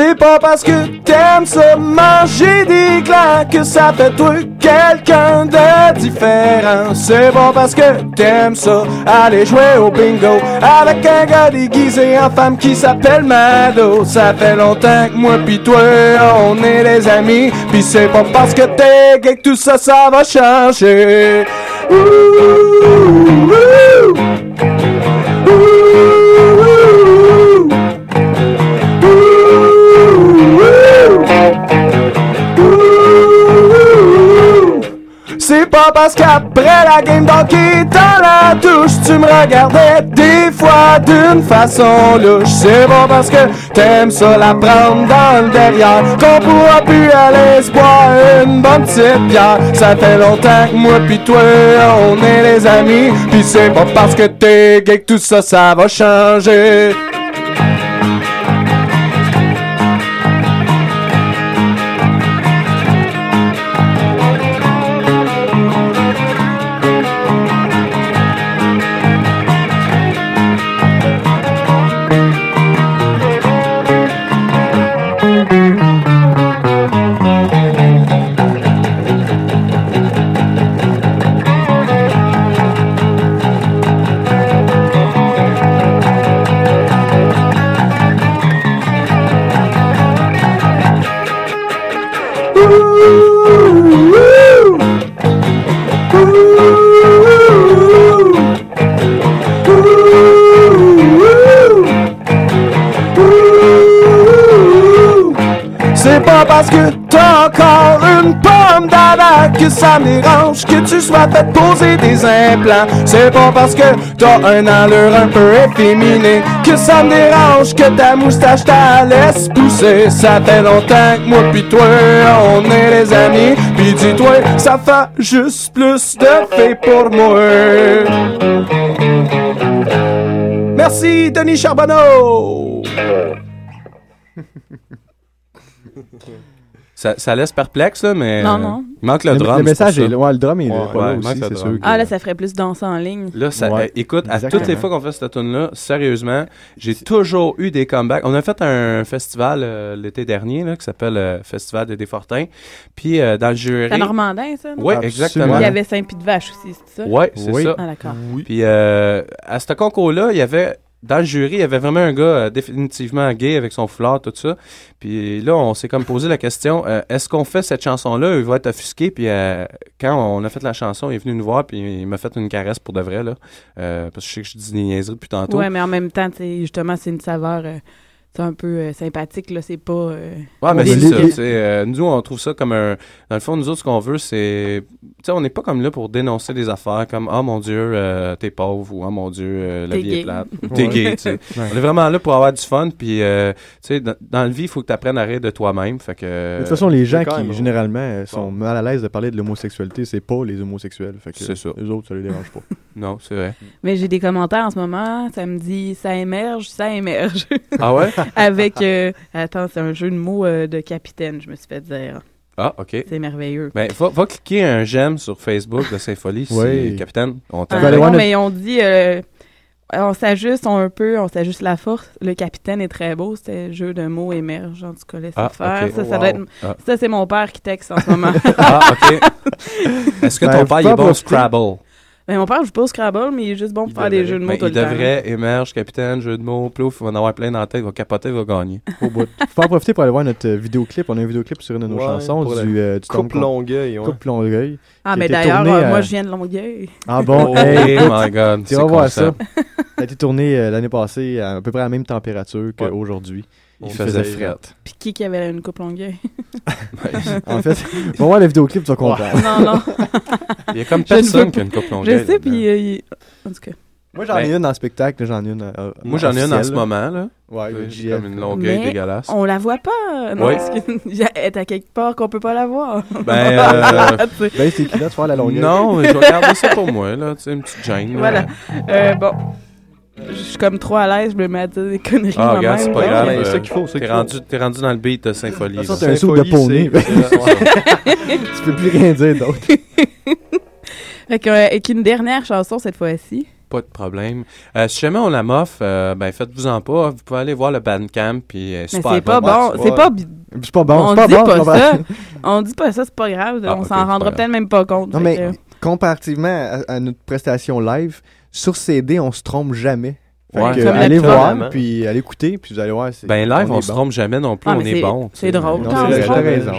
C'est pas parce que t'aimes ça manger des claques que ça fait toi quelqu'un de différent. C'est pas parce que t'aimes ça aller jouer au bingo avec un gars déguisé en femme qui s'appelle Mado. Ça fait longtemps que moi pis toi on est des amis. Pis c'est pas parce que t'es gay que tout ça ça va changer. C'est pas parce qu'après la game d'hockey dans la douche Tu me regardais des fois d'une façon louche. C'est pas parce que t'aimes ça la prendre dans le derrière. Qu'on pourra plus aller se une bonne petite bière. Ça fait longtemps que moi pis toi on est les amis. Pis c'est pas parce que t'es gay que tout ça ça va changer que ça me dérange que tu sois fait poser des implants. C'est pas parce que t'as un allure un peu efféminé que ça me dérange que ta moustache t'a laisse pousser. Ça fait longtemps que moi pis toi on est les amis. Pis dis-toi, ça fait juste plus de fait pour moi. Merci Denis Charbonneau. Ça, ça laisse perplexe, là, mais. Non, non. Il manque le, Le- drum. le message est là. Ouais, le drum est là, Ouais, pas là ouais, il aussi, c'est sûr que- Ah, là, ça ferait plus danser en ligne. Là, ça, Ouais. euh, écoute, à toutes les fois qu'on fait cette tune-là, sérieusement, j'ai toujours eu des comebacks. On a fait un festival euh, l'été dernier là, qui s'appelle euh, Festival de Desfortins. Puis euh, dans le jury. C'est Normandin, ça? Oui, exactement. Il y avait Saint-Pied-de-Vache aussi, c'est ça? Oui, c'est Oui. ça. Ah, d'accord. Puis euh, à ce concours-là, il y avait. Dans le jury, il y avait vraiment un gars euh, définitivement gay avec son foulard, tout ça. Puis là, on s'est comme posé la question euh, est-ce qu'on fait cette chanson-là? Il va être offusqué. Puis euh, quand on a fait la chanson, il est venu nous voir, puis il m'a fait une caresse pour de vrai, là. Parce que je sais que je dis des niaiseries depuis tantôt. Ouais, mais en même temps, justement, c'est une saveur c'est un peu euh, sympathique, là. C'est pas. euh, Ouais, mais c'est ça. les- tu sais, euh, nous, on trouve ça comme un. Dans le fond, nous autres, ce qu'on veut, c'est. Tu sais, on n'est pas comme là pour dénoncer des affaires comme Oh mon Dieu, euh, t'es pauvre ou Oh mon Dieu, euh, la vie gay. est plate. ou T'es gay, tu sais. Ouais. On est vraiment là pour avoir du fun. Puis, euh, tu sais, dans, dans la vie, il faut que tu apprennes à rire de toi-même. Fait que. De toute façon, les gens même qui, généralement, sont Bon. mal à l'aise de parler de l'homosexualité, c'est pas les homosexuels. Fait que C'est ça. Les autres, ça les dérange pas. Non, c'est vrai. Mais j'ai des commentaires en ce moment. Ça me dit ça émerge, ça émerge. Ah ouais? Avec. euh, attends, c'est un jeu de mots euh, de capitaine, je me suis fait dire. Ah, OK. C'est merveilleux. Ben, va, va cliquer un j'aime sur Facebook de Saint-Folie, Oui. si, capitaine. On Ah, t'aime. non, mais on dit, euh, on s'ajuste un peu, on s'ajuste la force. Le capitaine est très beau, c'était le jeu de mots émerge, en tout cas, Ah, faire. Ça, ça, Wow. être- Ah. ça, c'est mon père qui texte en ce moment. Ah, OK. Est-ce que Ben, ton faut père il est bon au. Scrabble? Ben, mon père joue pas au Scrabble, mais il est juste bon pour faire des jeux de mots Ben, tout il le temps. devrait, émerge, capitaine, jeu de mots, plouf, il va en avoir plein dans la tête, il va capoter, il va gagner. Au bout. Faut en profiter pour aller voir notre euh, vidéoclip. On a un vidéoclip sur une de nos Ouais, chansons du, euh, du Coupe Longueuil, ouais. Coupe Longueuil. Ah, mais d'ailleurs, euh, euh, moi, je viens de Longueuil. Ah bon? Oh hey, écoute, my God, Tu vas voir ça. Ça a été tourné euh, l'année passée à, à peu près à la même température qu'aujourd'hui. On faisait faisait fret. Puis qui qui avait une coupe Longueuil? En fait, on va voir le vidéoclip, tu vas comprendre. non, non. Il y a comme personne qui a une coupe Longueuil Je sais, puis... euh, il- En tout cas. Moi, j'en ai une dans le spectacle, j'en ai une. euh, Moi, j'en ai une en ce moment, là. Ouais, Oui, le j'ai JF. comme une longueuil Mais dégueulasse. On la voit pas. Non, Oui. parce que- elle est à quelque part qu'on peut pas la voir. Ben, euh, Tu sais. Ben, c'est qui là, tu vois la longueur? Non, mais je vais garder ça pour moi, là. Tu sais, une petite gêne. là. Voilà. Euh, bon. Je suis comme trop à l'aise, je me mets à dire des conneries. Ah, regarde, c'est pas grave. euh, c'est ça qu'il faut, c'est T'es qu'il faut. rendu, t'es rendu dans le beat de Symphonie. Façon, là. t'es un soupe de poney. c'est- tu peux plus rien dire d'autre. Fait euh, avec une dernière chanson cette fois-ci? Pas de problème. Euh, si jamais on la moffe, euh, ben faites-vous en pas. Vous pouvez aller voir le Bandcamp. Puis, euh, super c'est pas bon. C'est pas. C'est bon, on c'est pas dit bon. pas c'est pas ça. On dit pas ça, c'est pas grave. Ah, on s'en c'est rendra peut-être même pas compte. Non, mais que- comparativement à, à notre prestation live, sur CD, on se trompe jamais. Ouais. que, allez voir, Vraiment. puis allez écouter, puis vous allez voir. c'est- Ben live, on, se bon. trompe jamais non plus. Ah, on est bon. c'est drôle Non, c'est on t'as raison.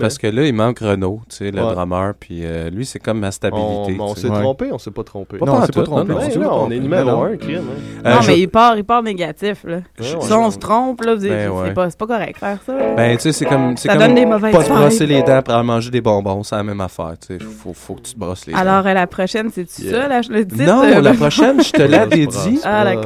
Parce que là, il manque Renault, tu sais, le Ouais. drummer. Puis euh, lui, c'est comme ma On, stabilité. on s'est. Ouais. trompé, on s'est pas trompé. Pas Non, pas c'est pas trompé. on est numéro un, crime. hein. Euh, non, je- mais il part, il part négatif. Là. Ouais, Si on se trompe, là, Ben c'est pas, c'est pas correct de faire ça. Ben, tu sais, c'est comme. c'est Ça donne des mauvaises Pas se brosser les dents aller manger des bonbons, c'est la même affaire. Tu sais, faut, faut que tu te brosses les dents. Alors, euh, la prochaine, c'est-tu ça, là, le titre? Non, euh, la prochaine, je te l'ai Ouais, c'est dédié.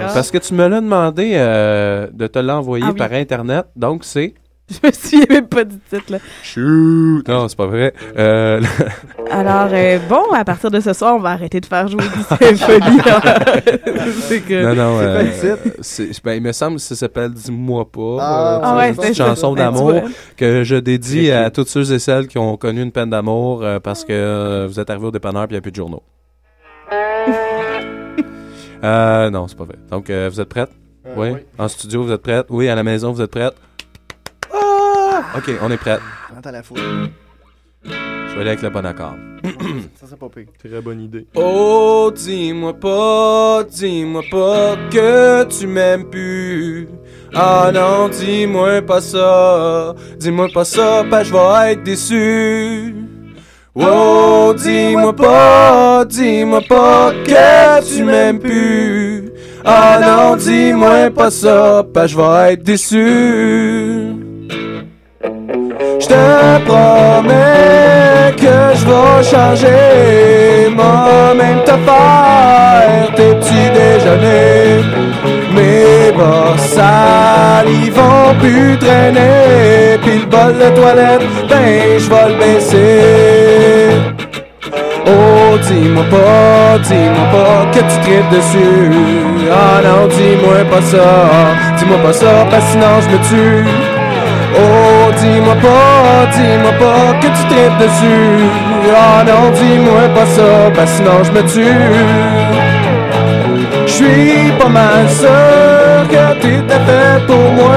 Ah. Parce que tu me l'as demandé euh, de te l'envoyer Ah oui. par Internet. Donc, c'est. Je me souviens même pas du titre, là. Shoot! Non, c'est pas vrai. Euh, Alors, euh, bon, à partir de ce soir, on va arrêter de faire jouer du symphonie. c'est que... non, non. Euh, le titre? c'est- ben, il me semble que ça s'appelle Dis-moi pas. Ah, Euh, Ah ouais, c'est une c'est chanson Ben, tu d'amour vois. que je dédie à toutes ceux et celles qui ont connu une peine d'amour euh, parce que euh, vous êtes arrivés au dépanneur et il n'y a plus de journaux. Euh, non, c'est pas vrai. Donc, euh, vous êtes prêtes? oui. En studio, vous êtes prêtes? Oui, à la maison, vous êtes prêtes? Ah! OK, on est la foule. Je vais aller avec le bon accord. Ça, c'est pas pire. Très bonne idée. Oh, dis-moi pas, dis-moi pas que tu m'aimes plus. Ah non, dis-moi pas ça, dis-moi pas ça, pas je vais être déçu. Oh, dis-moi pas, dis-moi pas que tu m'aimes plus. Ah non, dis-moi pas ça, pas je vais être déçu. Je te promets que je vais changer, moi-même te faire tes petits déjeuners. Mes bas ils vont plus traîner, puis le bol de toilette, ben je vais le baisser. Oh, dis-moi pas, dis-moi pas que tu tripes dessus. Ah non, dis-moi pas ça, dis-moi pas ça, parce sinon je me tue. Oh, dis-moi pas, dis-moi pas que tu tripes dessus. Ah non, dis-moi pas ça, parce sinon je me tue. Je suis pas mal que t'étais fait pour moi,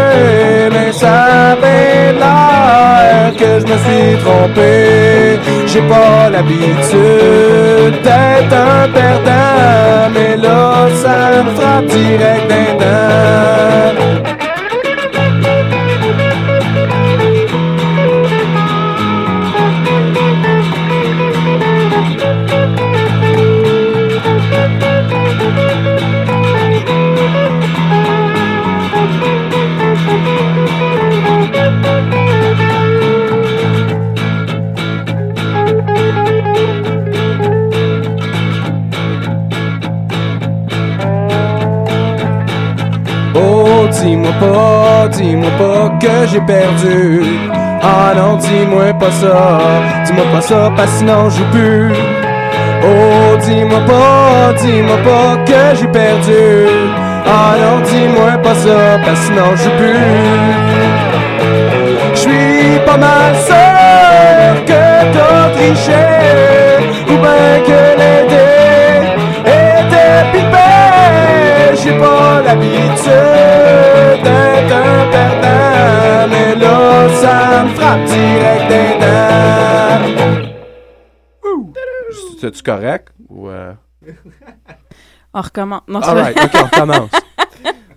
mais ça avait l'air que je me suis trompé. J'ai pas l'habitude d'être un perdant, mais là ça me frappe direct dis-moi pas, dis-moi pas que j'ai perdu. Ah non, dis-moi pas ça, dis-moi pas ça, parce que sinon je plus. Oh, dis-moi pas, dis-moi pas que j'ai perdu. Ah non, dis-moi pas ça, parce que sinon je plus. Je suis pas mal sûr triché ou bien que les dés étaient pipés. J'ai pas l'habitude d'être un perdant, mais là ça me frappe direct des dents. C'est-tu correct? Ou, euh, On recommence. Non, c'est All right, vrai. ok, on commence.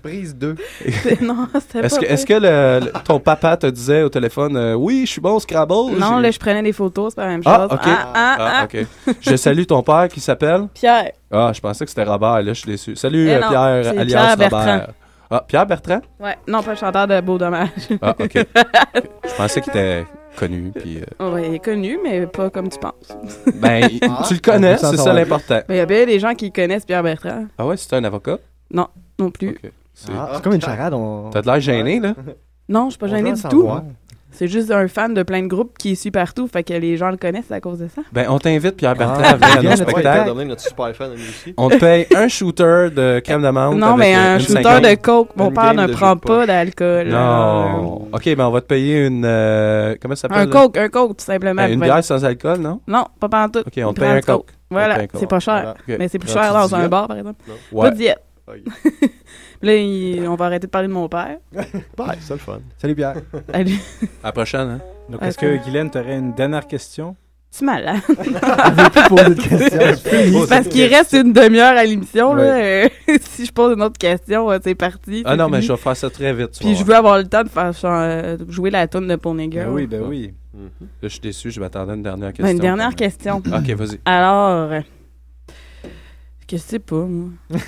Prise 2. C'est- non, c'était Est-ce pas que, est-ce que le- le- ton papa te disait au téléphone euh, Oui, je suis bon au Scrabble Non, J'ai- là, je prenais des photos, c'est pas la même chose. Ah, ok. Ah, ah, ah. ok. Je salue ton père qui s'appelle? Pierre. Ah, je pensais que c'était Robert, là, je suis déçu. Salut Eh euh, non, Pierre, c'est alias Pierre Robert. Ah, Pierre Bertrand? Ouais, non, pas le chanteur de Beau Dommage. Ah, ok. je pensais qu'il était connu. Puis, euh, Ouais, il est connu, mais pas comme tu penses. ben, il- tu le connais, c'est ça l'important. Mais il y a bien des gens qui connaissent Pierre Bertrand. Ah ouais, c'est un avocat? Non, non plus. C'est Ah, c'est comme une charade. On... T'as de l'air gêné, là Non, je suis pas veut du tout. C'est juste un fan de plein de groupes qui suit partout, fait que les gens le connaissent à cause de ça. Ben, on t'invite, Pierre Bertrand, Ah, à venir à notre spectacles. spectacle. devenir notre super fan à nous aussi. On te paye un shooter de crème d'amande. Non, mais euh, un une shooter de coke, mon Une père ne prend pas d'alcool. Non. Ok, ben on va te payer une. euh, comment ça Un s'appelle? coke, un coke, tout simplement. Ben, une bière sans alcool, non? Non, pas pantoute. Ok, on te paye un coke. Voilà, un c'est pas cher. Voilà. Mais c'est plus Ah, cher dans un bar, par exemple. Ouais. Pas de diète. Là, il- on va arrêter de parler de mon père. Ouais, c'est le fun. Salut Pierre. Allez. À la prochaine, hein? Donc, est-ce que Guylaine, tu aurais une dernière question? Tu malade. veut plus poser de questions. Parce qu'il reste une demi-heure à l'émission. là. Euh, si je pose une autre question, euh, c'est parti. Ah c'est non, mais fini. je vais faire ça très vite. tu Puis vas je voir. veux avoir le temps de faire euh, jouer la tune de Pony Girl. Ben oui, ben oui. Là, je suis déçu, je m'attendais à une dernière Ben, question. une dernière question. Ok, vas-y. Alors, euh, que je sais pas, moi.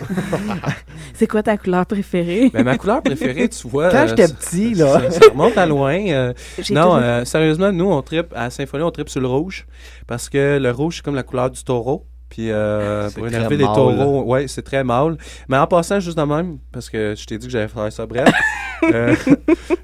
c'est quoi ta couleur préférée? Ben, ma couleur préférée, tu vois. Quand euh, j'étais petit, là. Ça, remonte à loin. euh, non, euh, sérieusement, nous, on tripe à Symphonie, on tripe sur le rouge. Parce que le rouge, c'est comme la couleur du taureau. Puis euh, C'est pour énerver les taureaux, ouais, c'est très mâle. Mais en passant, juste de même, parce que je t'ai dit que j'allais faire ça bref, euh,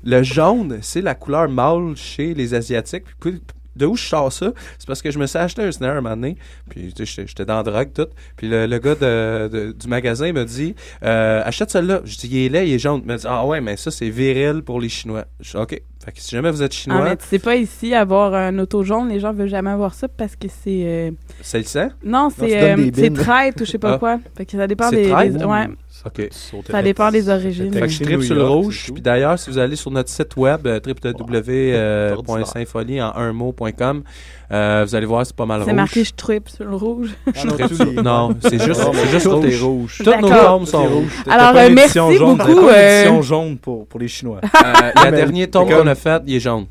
le jaune, c'est la couleur mâle chez les Asiatiques. Puis, de où je sors ça? C'est parce que je me suis acheté un snare un moment donné, puis tu sais, j'étais- dans la drogue, tout. Puis le, le gars de- de- du magasin me dit euh, Achète celui-là. Je dis Il est laid, il est jaune. Il me dit Ah ouais, mais ça, c'est viril pour les Chinois. Je dis OK. Fait que si jamais vous êtes Ah, Chinois, mais tu sais pas ici avoir un auto jaune, les gens veulent jamais avoir ça parce que c'est. euh, c'est le sang? Non, c'est euh, traite ou je sais pas Ah. quoi. Fait que ça dépend C'est des. traite? des- ouais. OK. Ça dépend des origines. Fait que je tripe sur le rouge. Puis d'ailleurs, si vous allez sur notre site web, euh, www.symphonie en un mot.com, euh, vous allez voir, c'est pas mal rouge. C'est marqué je tripe sur le rouge. Sur- Non, c'est juste, mais c'est juste tout rouge. est rouge. Toutes nos tombes sont rouges. Alors, merci édition jaune, beaucoup, une euh, édition jaune pour, pour les Chinois. Le dernier tombe qu'on a fait, il est jaune.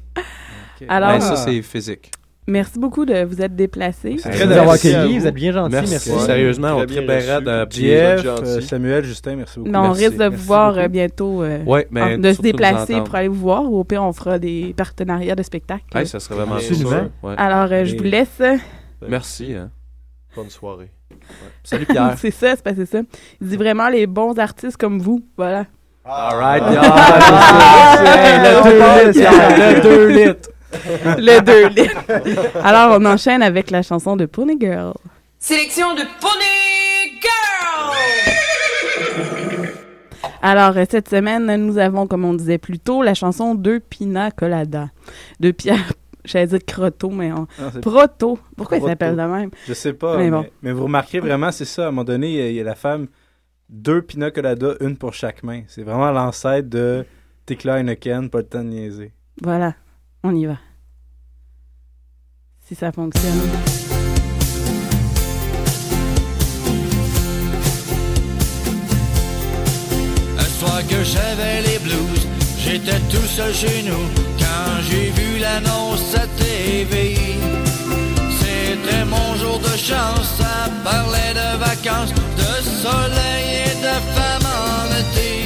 Alors, Ben, ça, c'est physique. Merci beaucoup de vous être déplacés. Très de vous avoir accueillis, vous êtes bien gentils, Merci. merci. Sérieusement, on Très bien triperait reçu. de JF, gentil. euh, Samuel, Justin, merci beaucoup. Non, on Merci. risque de vous voir beaucoup. euh, bientôt. euh, Ouais, mais en- de se déplacer pour aller vous voir ou au pire, on fera des partenariats de spectacles. Ouais, ça serait vraiment Absolument. sûr. Ouais. Alors, euh, je vous laisse. Merci. hein. Bonne soirée. Salut Pierre. c'est ça, c'est ça. Il dit vraiment les bons artistes comme vous. Voilà. All right, le 2 litres, le 2 litres. Le 2 litres. Alors, on enchaîne avec la chanson de Pony Girl. Sélection de Pony Girl! Alors, cette semaine, nous avons, comme on disait plus tôt, la chanson de Pina Colada de Pierre. J'allais dire Croto, mais on... Non, Proto. Pourquoi il Proto. s'appelle de même? Je sais pas, Mais bon. mais vous remarquez vraiment, c'est ça, à un moment donné, il y a- il y, a la femme, deux pina colada, une pour chaque main. C'est vraiment l'ancêtre de Tekla Heineken, pas le temps de niaiser. Voilà, on y va. Si ça fonctionne. Un soir que j'avais les blues, j'étais tout seul chez nous quand j'ai vu l'annonce à TV. C'était mon jour de chance, ça parlait de vacances, de soleil et de femmes en été.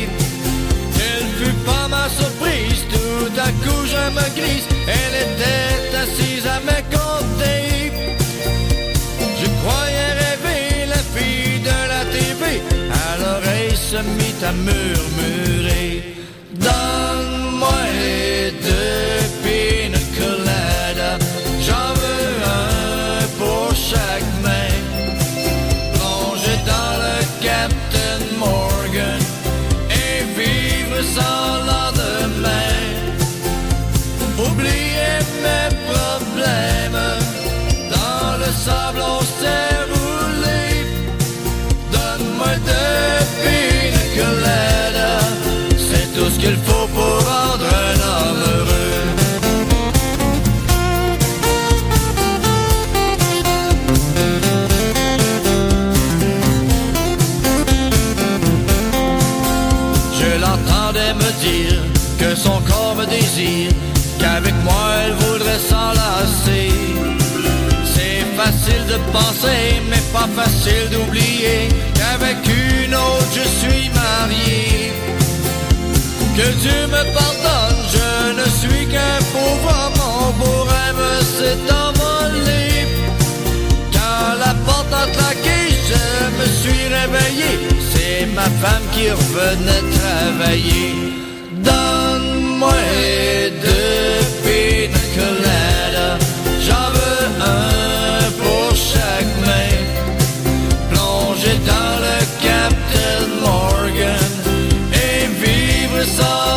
Ma surprise, tout à coup je me glisse, elle était assise à mes côtés. Je croyais rêver la fille de la TV, à l'oreille se mit à murmurer. Donne-moi penser, mais pas facile d'oublier qu'avec une autre je suis marié. Que Dieu me pardonne, je ne suis qu'un pauvre mon beau rêve s'est envolé. Quand la porte a claqué, je me suis réveillé, c'est ma femme qui revenait travailler. Donne-moi deux pina coladas, j'en vivre sans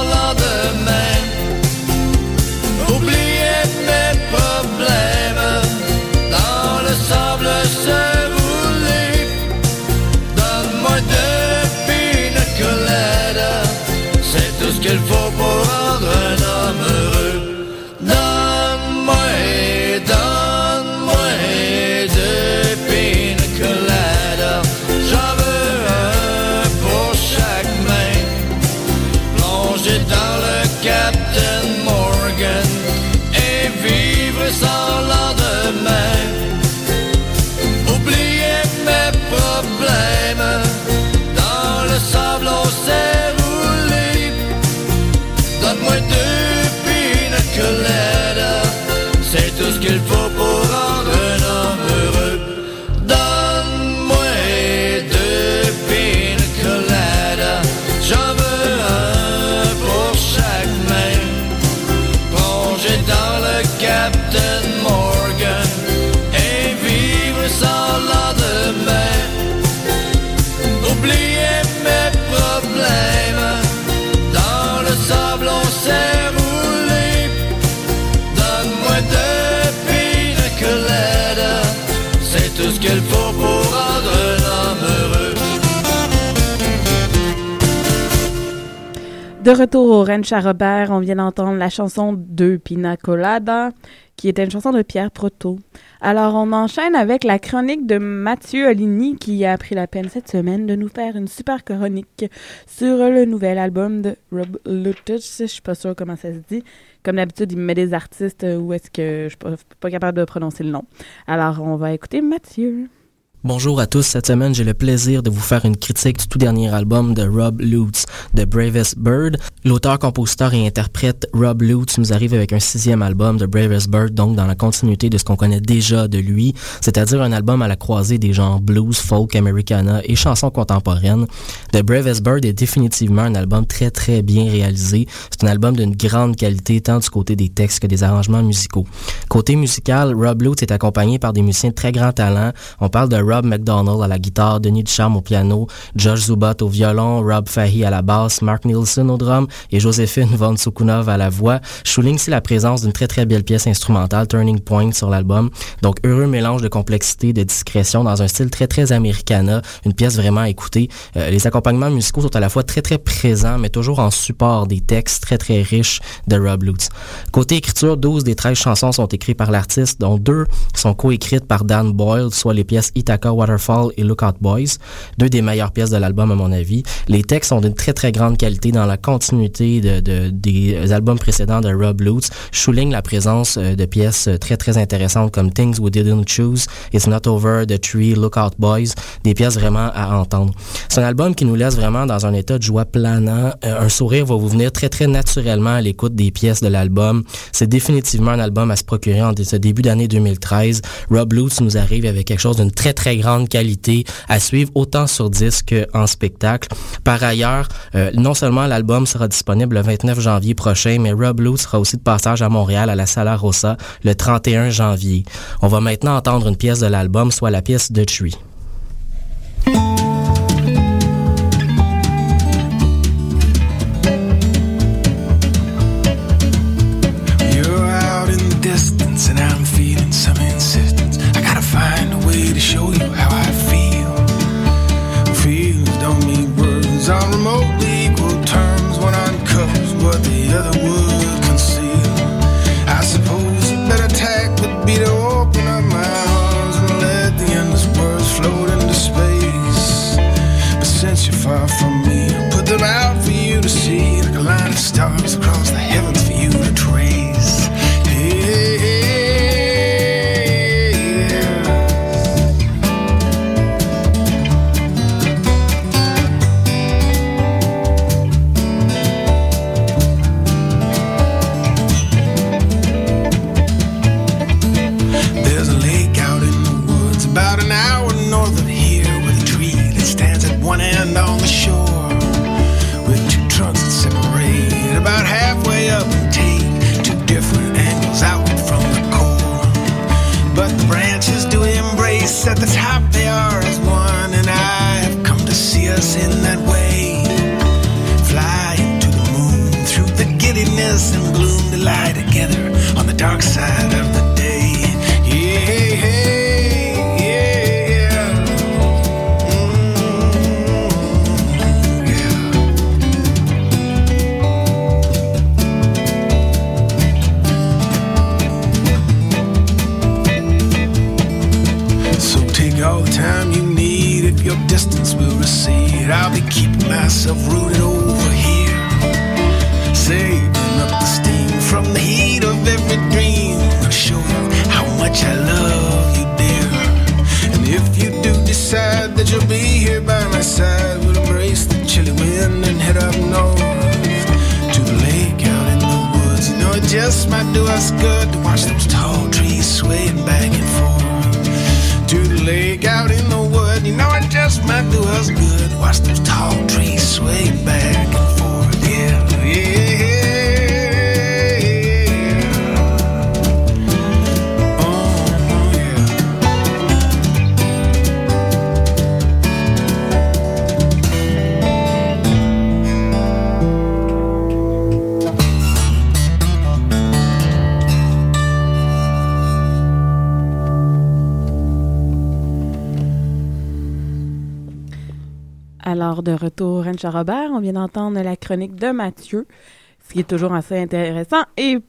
De retour au Ranch à Robert, on vient d'entendre la chanson de Pina Colada, qui était une chanson de Pierre Proto. Alors, on enchaîne avec la chronique de Mathieu Oligny, qui a pris la peine cette semaine de nous faire une super chronique sur le nouvel album de Rob Lutus. Je suis pas sûre comment ça se dit. Comme d'habitude, il me met des artistes où est-ce que je suis pas, pas capable de prononcer le nom. Alors, on va écouter Mathieu. Bonjour à tous, cette semaine j'ai le plaisir de vous faire une critique du tout dernier album de Rob Lutz, The Bravest Bird. L'auteur, compositeur et interprète Rob Lutz nous arrive avec un sixième album de Bravest Bird, donc dans la continuité de ce qu'on connaît déjà de lui, c'est-à-dire un album à la croisée des genres blues, folk, americana et chansons contemporaines. The Bravest Bird est définitivement un album très très bien réalisé. C'est un album d'une grande qualité tant du côté des textes que des arrangements musicaux. Côté musical, Rob Lutz est accompagné par des musiciens de très grand talent. On parle de McDonald à la guitare, Denis Ducharme au piano, Josh Zubat au violon, Rob Fahey à la basse, Mark Nielsen au drum et Joséphine Von Sukunov à la voix. Je souligne ici la présence d'une très très belle pièce instrumentale, Turning Point, sur l'album. Donc, heureux mélange de complexité, de discrétion dans un style très très americana, une pièce vraiment à écouter. Euh, les accompagnements musicaux sont à la fois très très présents, mais toujours en support des textes très très riches de Rob Lutz. Côté écriture, 12 des 13 chansons sont écrites par l'artiste, dont deux sont coécrites par Dan Boyle, soit les pièces Waterfall et Lookout Boys, deux des meilleures pièces de l'album à mon avis. Les textes sont d'une très très grande qualité dans la continuité de, de- des albums précédents de Rob Lutz. Je souligne la présence euh, de pièces euh, très très intéressantes comme Things We Didn't Choose, It's Not Over, The Tree, Lookout Boys, des pièces vraiment à entendre. C'est un album qui nous laisse vraiment dans un état de joie planant. Euh, un sourire va vous venir très très naturellement à l'écoute des pièces de l'album. C'est définitivement un album à se procurer en ce début d'année 2013. Rob Lutz nous arrive avec quelque chose d'une très très grande qualité à suivre autant sur disque qu'en spectacle. Par ailleurs, euh, non seulement l'album sera disponible le 29 janvier prochain, mais Rob Lutz sera aussi de passage à Montréal à la Sala Rossa le 31 janvier. On va maintenant entendre une pièce de l'album, soit la pièce de Tree. Show you how I giddiness and gloom to lie together on the dark side of the day. Yeah, yeah. So take all the time you need if your distance will recede. I'll be keeping myself rooted over here, saving of every dream. I'll show you how much I love you, dear. And if you do decide that you'll be here by my side, we'll embrace the chilly wind and head up north to the lake out in the woods. You know, it just might do us good to watch those tall trees swaying back and forth. To the lake out in the wood, you know, it just might do us good. to Watch those tall trees swaying back Alors, de retour, Anne Robert, on vient d'entendre la chronique de Mathieu, ce qui est toujours assez intéressant et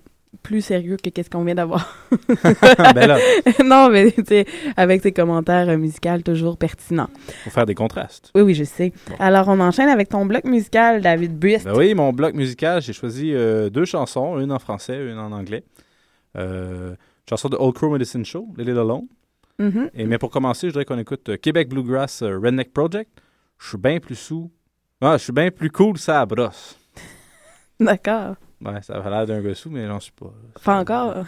plus sérieux que qu'est-ce qu'on vient d'avoir. Ben non, mais tu sais, avec ses commentaires euh, musicaux toujours pertinents. Faut faire des contrastes. Oui, oui, je sais. Alors, on enchaîne avec ton bloc musical, David Buist. Ben oui, mon bloc musical, j'ai choisi euh, deux chansons, une en français, une en anglais. Euh, une chanson de Old Crow Medicine Show, It Alone. Mhm. Et, mais pour commencer, je dirais qu'on écoute euh, Québec Bluegrass Redneck Project. Je suis bien plus sous. Ah, je suis bien plus cool, ça à brosse. D'accord. Ouais, ça a l'air d'un gars sous, mais j'en suis pas. Pas encore.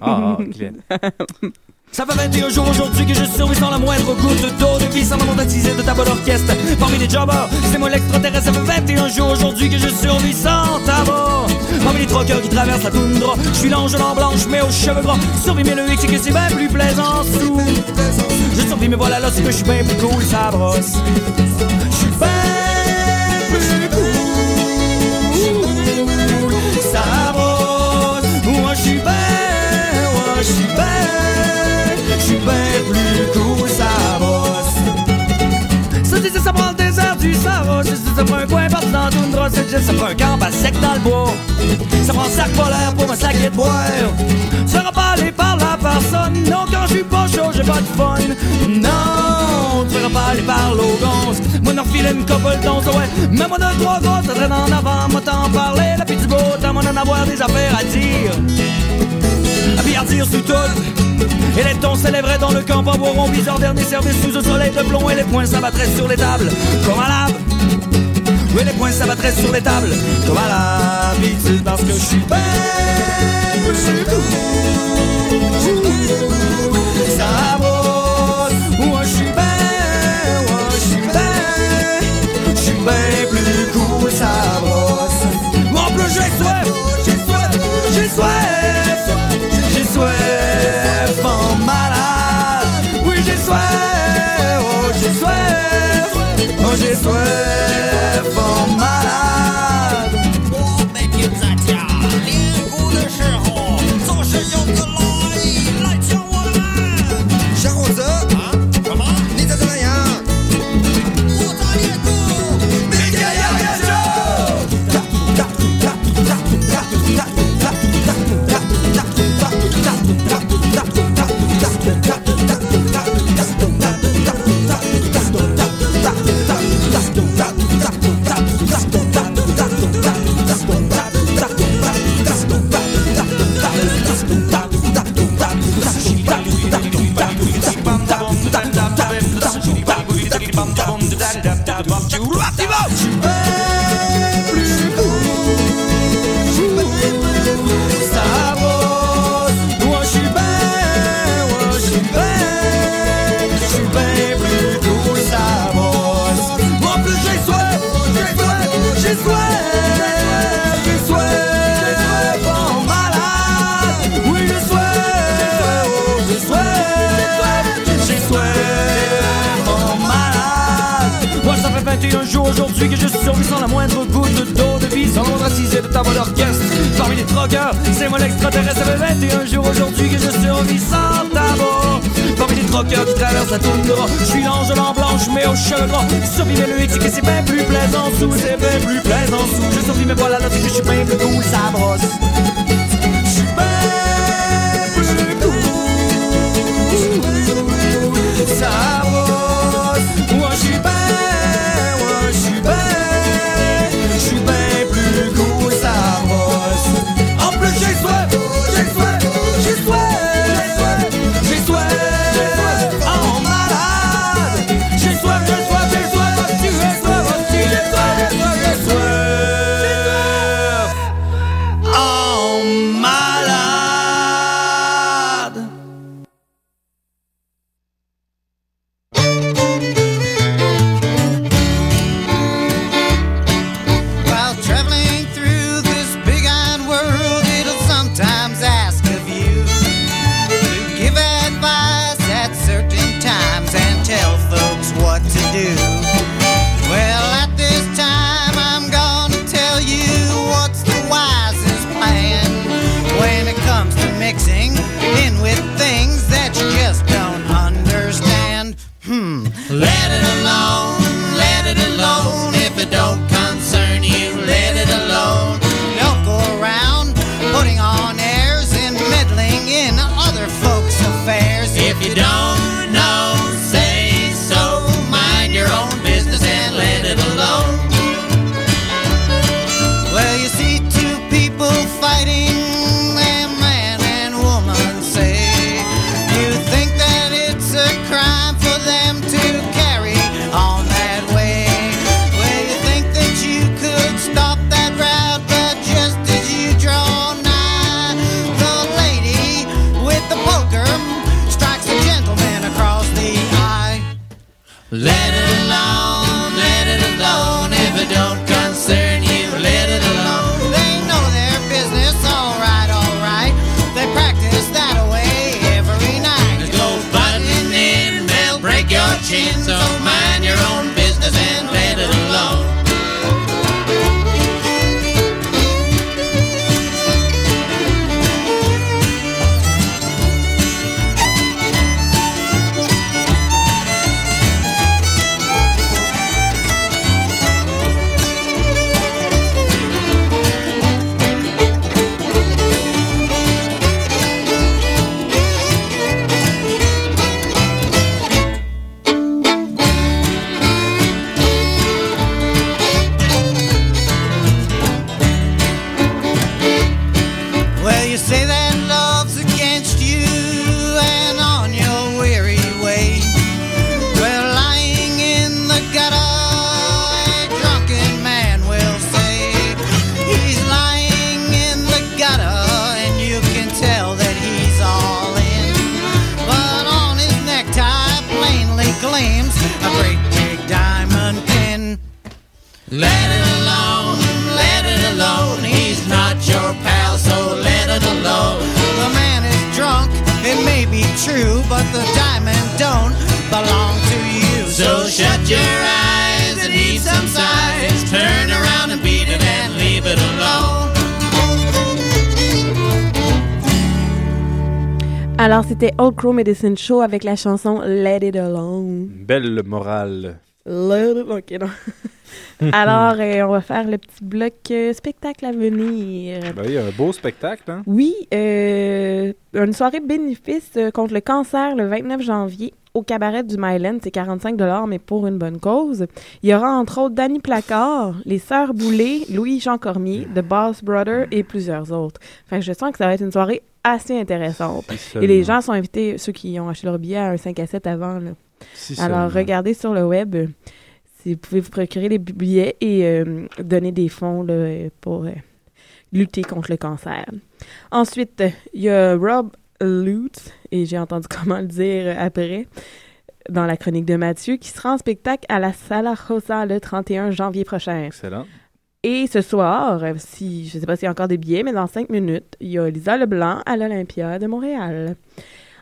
Ah, ah, Glenn. Ça fait 21 jours aujourd'hui que je survis sans la moindre goutte d'eau. Depuis sans la de ta bonne orchestre Parmi les jobbers, c'est moi l'extraterrestre Ça fait 21 jours aujourd'hui que je survis sans tabac Parmi les troqueurs qui traversent la toundra Je suis l'ange en blanche mais aux cheveux gras. Survis mais le hic c'est que c'est bien plus plaisant sous. Je survis mais voilà là c'est que je suis bien plus cool ça brosse Ça prend le désert du Sahara, ça prend un coin partout dans une droite, ça prend un camp à sec dans le bois. Ça prend un sac polaire pour me saquer de boire. Ça sera pas aller par la personne, non quand je suis pas chaud, j'ai pas de fun. Non, tu seras pas aller par l'ogance. Moi n'en file une couple d'once, ouais. Même moi de trois gosses, ça traîne en avant, moi t'en parler, la petite beau, t'as mon en avoir des affaires à dire. Et les tons s'élèveraient dans le camp en boiron bizarre dernier service sous un soleil de plomb et les poings s'abattraient sur les tables comme à lave. Oui, les poings s'abattraient sur les tables comme à l'habitude parce que je suis bien plus cool. Ça oh j'ai soif. Crow Medicine Show avec la chanson Let It Alone. Belle morale. Let it... Alors, euh, on va faire le petit bloc euh, spectacle à venir. Ben, il y a un beau spectacle, hein? Oui, euh, une soirée bénéfice contre le cancer le 29 janvier au cabaret du Myland. C'est 45 mais pour une bonne cause. Il y aura entre autres Danny Placard, les Sœurs Boulay, Louis-Jean Cormier, The Boss Brother et plusieurs autres. Enfin, je sens que ça va être une soirée assez intéressantes. Et les gens sont invités, ceux qui ont acheté leur billet, à un 5 à 7 avant. Alors, regardez sur le web. Si vous pouvez vous procurer les billets et euh, donner des fonds pour euh, lutter contre le cancer. Ensuite, il y a Rob Lutz, et j'ai entendu comment le dire après, dans la chronique de Mathieu, qui sera en spectacle à la Sala Rosa le 31 janvier prochain. Excellent. Et ce soir, euh, si je ne sais pas s'il y a encore des billets, mais dans cinq minutes, il y a Lisa Leblanc à l'Olympia de Montréal.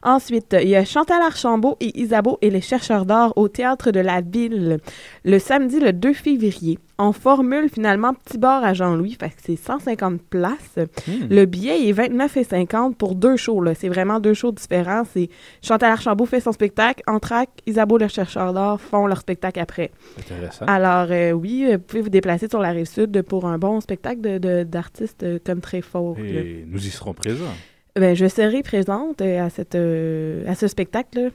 Ensuite, il y a Chantal Archambault et Isabeau et les chercheurs d'or au Théâtre de la Ville le samedi le 2 février. On formule finalement petit bar à Jean-Louis, fait que c'est 150 places. Hmm. Le billet est 29,50 pour deux shows. là. C'est vraiment deux shows différents. C'est Chantal Archambault fait son spectacle, Entraque, Isabeau le chercheur d'or font leur spectacle après. Intéressant. Alors euh, oui, vous pouvez vous déplacer sur la rive sud pour un bon spectacle de- de- d'artistes euh, comme très fort. Et nous y serons présents. Ben, je serai présente euh, à, cette, euh, à ce spectacle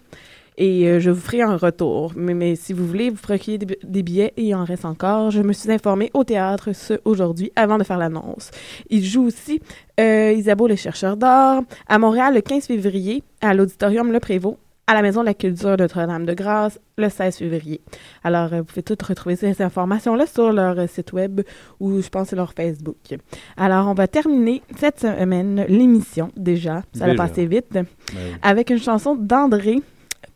et euh, je vous ferai un retour. Mais, mais si vous voulez, vous procurez des, bi- des billets et il en reste encore. Je me suis informée au théâtre ce aujourd'hui avant de faire l'annonce. Il joue aussi Isabeau le chercheur d'or à Montréal le 15 février à l'auditorium Le Prévost à la Maison de la Culture de Notre-Dame-de-Grâce le 16 février. Alors, euh, vous pouvez toutes retrouver ces informations-là sur leur euh, site web ou je pense sur leur Facebook. Alors, on va terminer cette semaine l'émission déjà. Ça va passer vite. Ben Avec une chanson d'André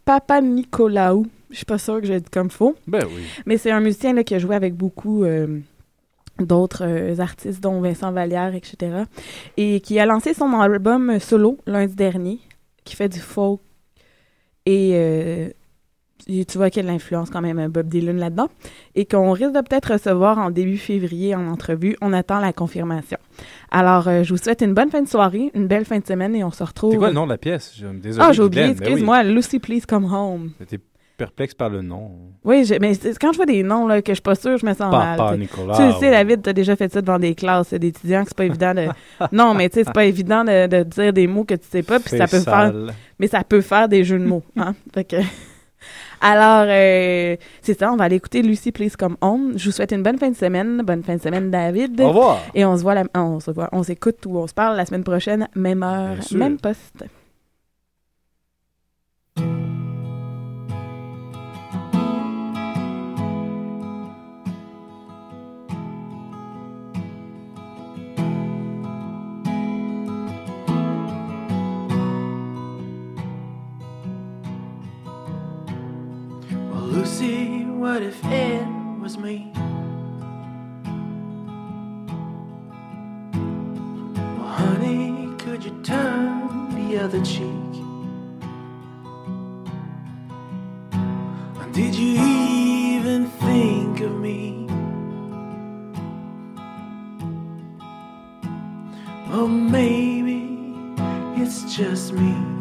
Papa Nicolaou. Je suis pas sûre que j'ai dit comme faux. Ben oui. Mais c'est un musicien là, qui a joué avec beaucoup euh, d'autres euh, artistes, dont Vincent Vallière, etc. Et qui a lancé son album solo lundi dernier, qui fait du folk. Et euh, et tu vois qu'il y a de l'influence quand même euh, Bob Dylan là-dedans. Et qu'on risque de peut-être recevoir en début février en entrevue. On attend la confirmation. Alors, euh, je vous souhaite une bonne fin de soirée, une belle fin de semaine et on se retrouve. C'est quoi le nom de la pièce? Je- Désolé, Ah, j'ai oublié, ben oui. excuse-moi. Lucy, please come home. J'étais perplexe par le nom. Oui, je- mais quand je vois des noms là, que je suis pas sûre, je me sens Papa mal. Nicolas, Tu sais, ouais. David, tu as déjà fait ça devant des classes d'étudiants, que c'est pas évident de. non, mais tu sais, c'est pas évident de, de dire des mots que tu sais pas, puis ça peut faire. Mais ça peut faire des jeux de mots. Hein? Fait que- Alors, euh, c'est ça, on va aller écouter Lucy Please Come Home. Je vous souhaite une bonne fin de semaine. Bonne fin de semaine, David. Au revoir. Et on se voit, la- on se voit, on s'écoute ou on se parle la semaine prochaine, même heure, même poste. Lucy, what if it was me? Well, honey, could you turn the other cheek? Did you even think of me? Well, maybe it's just me.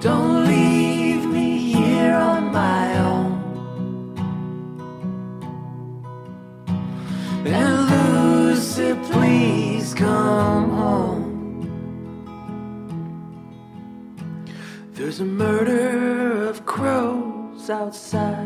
Don't leave me here on my own. And Lucy, please come home. There's a murder of crows outside.